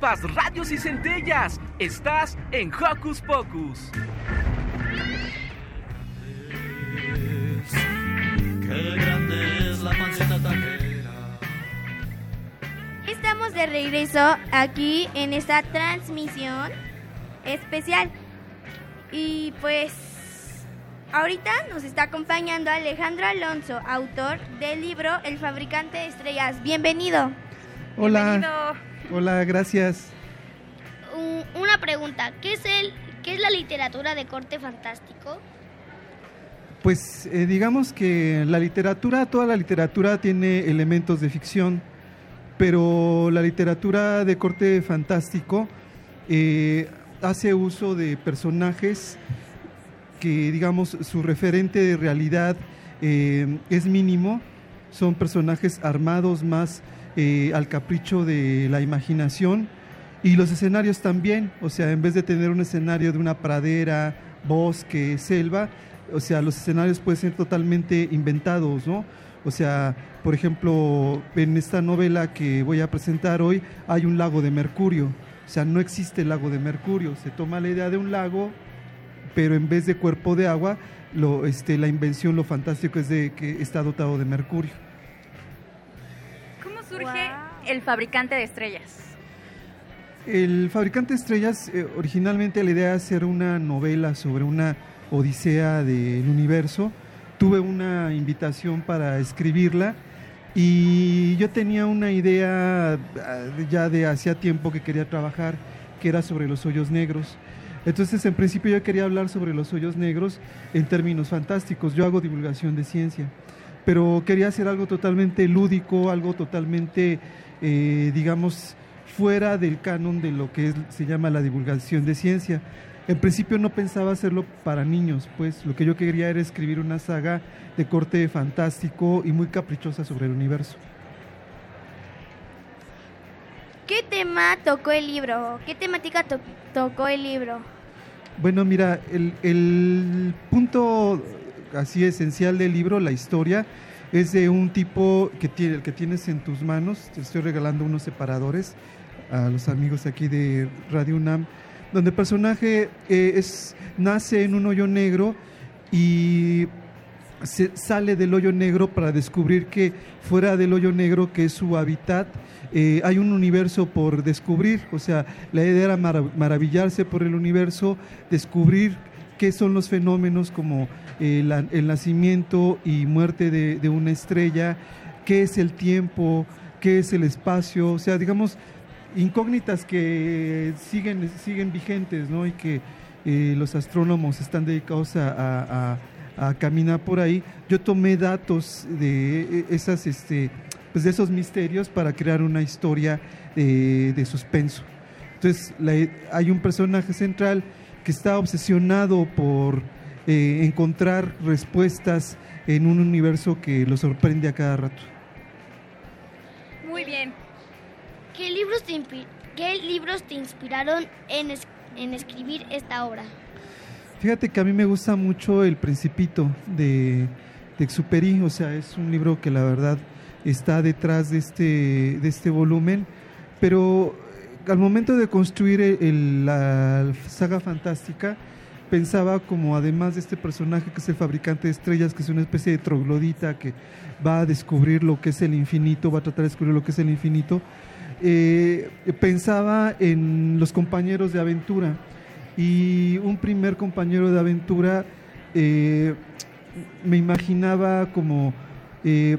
S5: Chispas, radios y centellas. Estás en Hocus Pocus.
S33: Qué grande es la pancita taquera.
S2: Estamos de regreso aquí en esta transmisión especial. Y pues ahorita nos está acompañando Alejandro Alonso, autor del libro El fabricante de estrellas. Bienvenido.
S34: Hola. Hola, gracias.
S3: Un- Una pregunta, ¿qué es el qué es la literatura de corte fantástico?
S34: Pues eh, digamos que la literatura, toda la literatura tiene elementos de ficción, pero la literatura de corte fantástico eh, hace uso de personajes que, digamos, su referente de realidad eh, es mínimo, son personajes armados más eh, al capricho de la imaginación y los escenarios también, o sea, en vez de tener un escenario de una pradera, bosque, selva, o sea, los escenarios pueden ser totalmente inventados, ¿no? O sea, por ejemplo, en esta novela que voy a presentar hoy hay un lago de Mercurio, o sea, no existe el lago de Mercurio, se toma la idea de un lago, pero en vez de cuerpo de agua, lo, este, la invención, lo fantástico es de que está dotado de mercurio.
S1: ¿Cómo surge el fabricante de estrellas?
S34: El fabricante de estrellas, eh, originalmente la idea era hacer una novela sobre una odisea del universo. Tuve una invitación para escribirla y yo tenía una idea ah, ya de hacía tiempo que quería trabajar, que era sobre los hoyos negros. Entonces, en principio yo quería hablar sobre los hoyos negros en términos fantásticos. Yo hago divulgación de ciencia, pero quería hacer algo totalmente lúdico, algo totalmente, eh, digamos, fuera del canon de lo que es- se llama la divulgación de ciencia. En principio no pensaba hacerlo para niños, pues lo que yo quería era escribir una saga de corte fantástico y muy caprichosa sobre el universo.
S2: ¿Qué tema tocó el libro? ¿Qué temática to- tocó el libro?
S34: Bueno, mira, el, el punto así esencial del libro, la historia, es de un tipo que tiene, el que tienes en tus manos. Te estoy regalando unos separadores a los amigos aquí de Radio UNAM, donde el personaje eh, es, nace en un hoyo negro y se sale del hoyo negro para descubrir que fuera del hoyo negro, que es su hábitat, eh, hay un universo por descubrir. O sea, la idea era marav- maravillarse por el universo, descubrir qué son los fenómenos como eh, el nacimiento y muerte de, una estrella, qué es el tiempo, qué es el espacio, o sea, digamos, incógnitas que siguen, siguen vigentes, ¿no? Y que eh, los astrónomos están dedicados a, a- caminar por ahí. Yo tomé datos de eh, esas, este, pues de esos misterios para crear una historia de, de suspenso. Entonces, la- hay un personaje central que está obsesionado por eh, encontrar respuestas en un universo que lo sorprende a cada rato.
S1: Muy bien.
S3: ¿Qué libros te, qué libros te inspiraron en, es- en escribir esta obra?
S34: Fíjate que a mí me gusta mucho El Principito de, de Exupéry, o sea, es un libro que la verdad está detrás de este, de este volumen, pero al momento de construir el- el- la saga fantástica, pensaba como además de este personaje que es el fabricante de estrellas, que es una especie de troglodita que va a descubrir lo que es el infinito, va a tratar de descubrir lo que es el infinito, eh, pensaba en los compañeros de aventura. Y un primer compañero de aventura eh, me imaginaba como eh,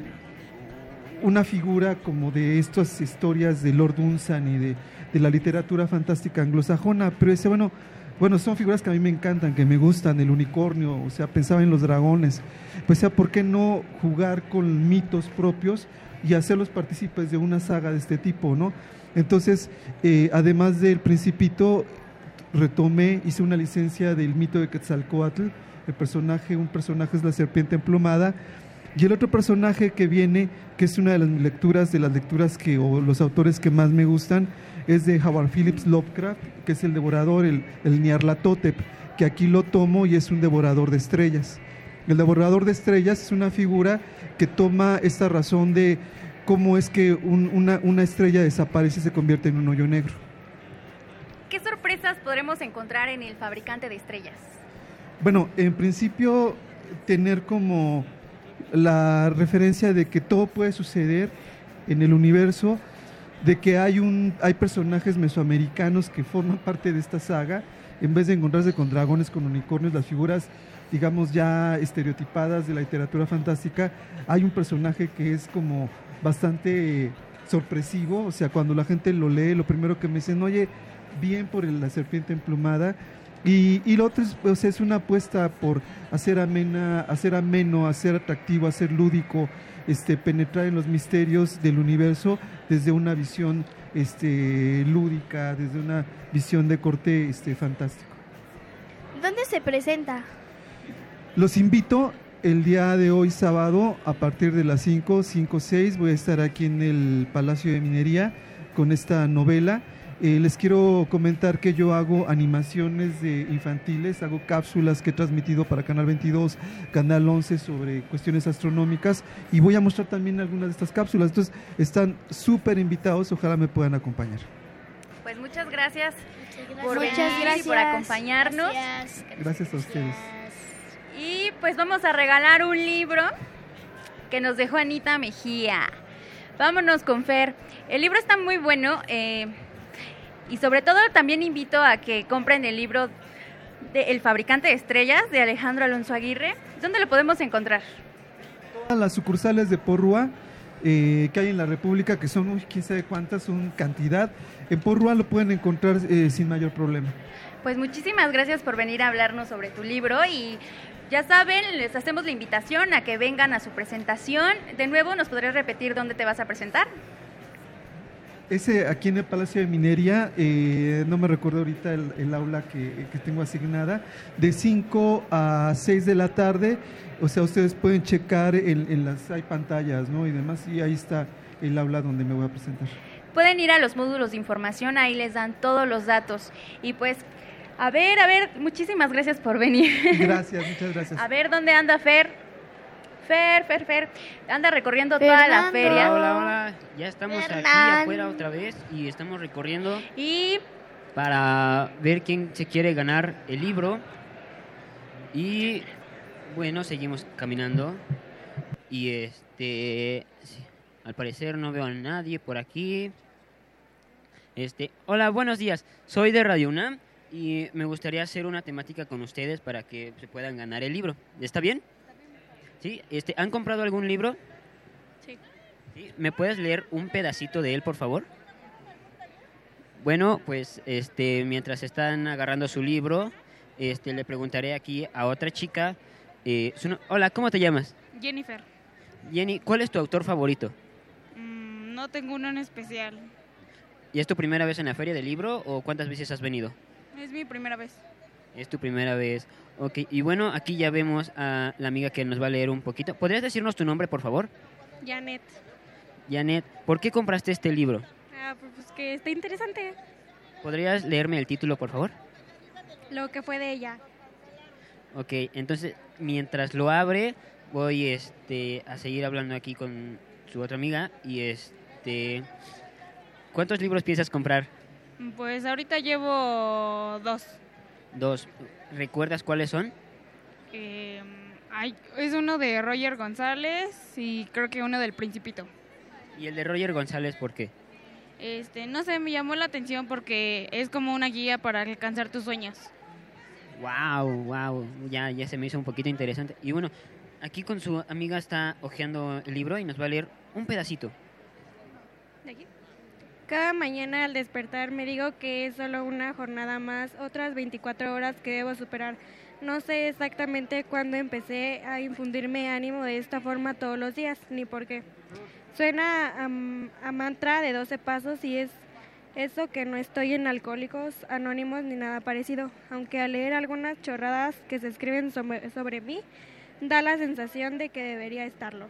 S34: una figura como de estas historias de Lord Unsan y de, de la literatura fantástica anglosajona, pero decía, bueno, bueno, son figuras que a mí me encantan, que me gustan, el unicornio, o sea, pensaba en los dragones, pues sea, ¿por qué no jugar con mitos propios y hacerlos partícipes de una saga de este tipo, ¿no? Entonces, eh, además del Principito, retomé, hice una licencia del mito de Quetzalcoatl, el personaje, un personaje es la serpiente emplumada, y el otro personaje que viene, que es una de las lecturas, de las lecturas que, o los autores que más me gustan, es de Howard Phillips Lovecraft, que es el devorador, el, el Nyarlathotep, que aquí lo tomo y es un devorador de estrellas. El devorador de estrellas es una figura que toma esta razón de cómo es que un- una, una estrella desaparece y se convierte en un hoyo negro.
S1: ¿Qué sorpresas podremos encontrar en el fabricante de estrellas?
S34: Bueno, en principio tener como la referencia de que todo puede suceder en el universo, de que hay un hay personajes mesoamericanos que forman parte de esta saga, en vez de encontrarse con dragones, con unicornios, las figuras digamos ya estereotipadas de la literatura fantástica, hay un personaje que es como bastante sorpresivo, o sea, cuando la gente lo lee, lo primero que me dicen, oye, bien por la serpiente emplumada, y, y lo otro es, pues, es una apuesta por hacer amena, hacer ameno, hacer atractivo, hacer lúdico, este, penetrar en los misterios del universo desde una visión este, lúdica, desde una visión de corte este, fantástico.
S2: ¿Dónde se presenta?
S34: Los invito el día de hoy sábado a partir de las 5, 5, 6. Voy a estar aquí en el Palacio de Minería con esta novela. Eh, les quiero comentar que yo hago animaciones de infantiles, hago cápsulas que he transmitido para Canal 22, Canal 11 sobre cuestiones astronómicas y voy a mostrar también algunas de estas cápsulas. Entonces están súper invitados, ojalá me puedan acompañar.
S1: Pues muchas gracias, por
S2: Muchas
S1: venir y
S2: gracias.
S1: por acompañarnos.
S34: Gracias a ustedes.
S1: Y pues vamos a regalar un libro que nos dejó Anita Mejía. Vámonos con Fer. El libro está muy bueno eh, y sobre todo también invito a que compren el libro de El fabricante de estrellas de Alejandro Alonso Aguirre. ¿Dónde lo podemos encontrar?
S34: Todas las sucursales de Porrúa eh, que hay en la República, que son, uy, quién sabe cuántas, son cantidad, en Porrúa lo pueden encontrar eh, sin mayor problema.
S1: Pues muchísimas gracias por venir a hablarnos sobre tu libro y ya saben, les hacemos la invitación a que vengan a su presentación. De nuevo, ¿nos podrías repetir dónde te vas a presentar?
S34: Ese aquí en el Palacio de Minería, eh, no me recuerdo ahorita el, el aula que, que tengo asignada, de 5 a 6 de la tarde, o sea, ustedes pueden checar en, en las, hay pantallas, ¿no? Y demás, y ahí está el aula donde me voy a presentar.
S1: Pueden ir a los módulos de información, ahí les dan todos los datos. Y pues, a ver, a ver, muchísimas gracias por venir.
S34: Gracias, muchas gracias.
S1: A ver, ¿dónde anda Fer? Fer, Fer, Fer. Anda recorriendo toda la feria.
S17: hola, hola. Ya estamos aquí afuera otra vez y estamos recorriendo
S1: Y
S17: para ver quién se quiere ganar el libro. Y bueno, seguimos caminando. Y este, al parecer no veo a nadie por aquí. Este, hola, buenos días. Soy de Radio UNAM y me gustaría hacer una temática con ustedes para que se puedan ganar el libro. ¿Está bien? Sí, este, ¿han comprado algún libro?
S27: Sí.
S17: Sí, ¿Me puedes leer un pedacito de él, por favor? Bueno, pues este, mientras están agarrando su libro, este, le preguntaré aquí a otra chica. eh, su no- Hola, ¿cómo te llamas?
S35: Jennifer,
S17: Jenny, ¿cuál es tu autor favorito?
S35: mm, no tengo uno en especial.
S17: ¿Y es tu primera vez en la feria del libro o cuántas veces has venido?
S35: Es mi primera vez.
S17: Es tu primera vez. Ok, y bueno, aquí ya vemos a la amiga que nos va a leer un poquito. ¿Podrías decirnos tu nombre, por favor?
S35: Janet.
S17: Janet, ¿por qué compraste este libro?
S35: Ah, pues pues que está interesante
S17: ¿Podrías leerme el título, por favor?
S35: lo que fue de ella.
S17: Ok, entonces mientras lo abre, voy este, a seguir hablando aquí con su otra amiga. Y este. ¿Cuántos libros piensas comprar?
S35: Pues ahorita llevo dos.
S17: Dos. ¿Recuerdas cuáles son?
S35: Eh, hay- es uno de Roger González y creo que uno del Principito.
S17: Y el de Roger González, ¿por qué?
S35: Este, no sé, me llamó la atención porque es como una guía para alcanzar tus sueños.
S17: Wow, wow, ya, ya se me hizo un poquito interesante. Y bueno, aquí con su amiga está hojeando el libro y nos va a leer un pedacito.
S36: Cada mañana al despertar me digo que es solo una jornada más, otras 24 horas que debo superar. No sé exactamente cuándo empecé a infundirme ánimo de esta forma todos los días, ni por qué. Suena a, mantra de 12 pasos y es eso que no estoy en Alcohólicos Anónimos ni nada parecido, aunque al leer algunas chorradas que se escriben sobre, sobre mí, da la sensación de que debería estarlo.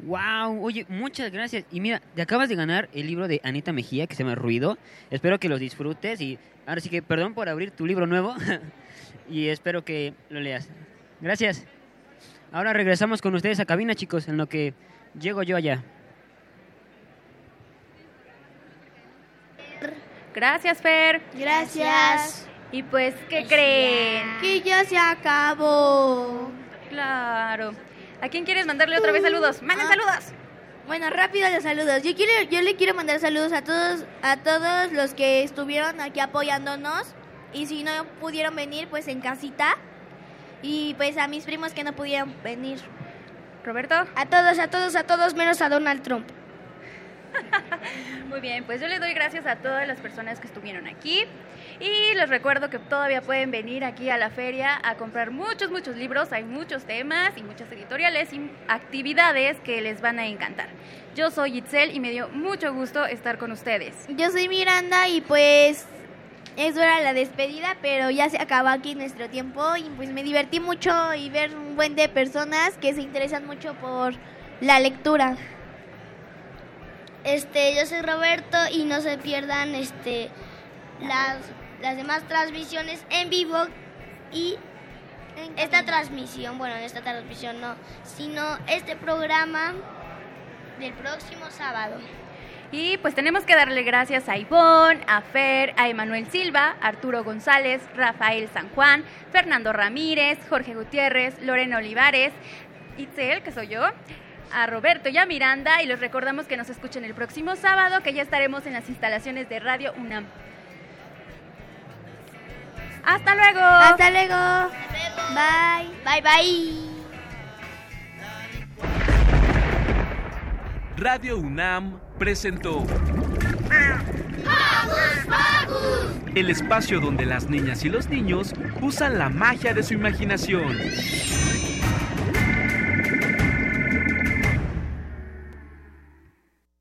S17: Wow, oye, muchas gracias. Y mira, te acabas de ganar el libro de Anita Mejía que se llama Ruido. Espero que los disfrutes y ahora sí que perdón por abrir tu libro nuevo y espero que lo leas. Gracias. Ahora regresamos con ustedes a cabina, chicos, en lo que llego yo allá.
S1: Gracias, Fer.
S2: Gracias.
S1: Y pues, ¿qué creen?
S2: Que ya se acabó.
S1: Claro. ¿A quién quieres mandarle otra vez saludos? ¡Manden saludos!
S2: Bueno, rápido los saludos. Yo quiero, yo le quiero mandar saludos a todos, a todos los que estuvieron aquí apoyándonos y si no pudieron venir, pues en casita. Y pues a mis primos que no pudieron venir.
S1: Roberto.
S3: A todos, a todos, a todos, menos a Donald Trump.
S1: Muy bien, pues yo le doy gracias a todas las personas que estuvieron aquí y les recuerdo que todavía pueden venir aquí a la feria a comprar muchos, muchos libros, hay muchos temas y muchas editoriales y actividades que les van a encantar. Yo soy Itzel y me dio mucho gusto estar con ustedes.
S2: Yo soy Miranda y pues eso era la despedida, pero ya se acabó aquí nuestro tiempo y pues me divertí mucho y ver un buen de personas que se interesan mucho por la lectura.
S3: Este, yo soy Roberto y no se pierdan este las, las demás transmisiones en vivo y esta transmisión, bueno, en esta transmisión no, sino este programa del próximo sábado.
S1: Y pues tenemos que darle gracias a Ivonne, a Fer, a Emanuel Silva, Arturo González, Rafael San Juan, Fernando Ramírez, Jorge Gutiérrez, Lorena Olivares, Itzel, que soy yo, a Roberto y a Miranda y les recordamos que nos escuchen el próximo sábado, que ya estaremos en las instalaciones de Radio UNAM. Hasta luego.
S2: Hasta luego. Bye.
S3: Bye bye.
S5: Radio UNAM presentó el espacio donde las niñas y los niños usan la magia de su imaginación.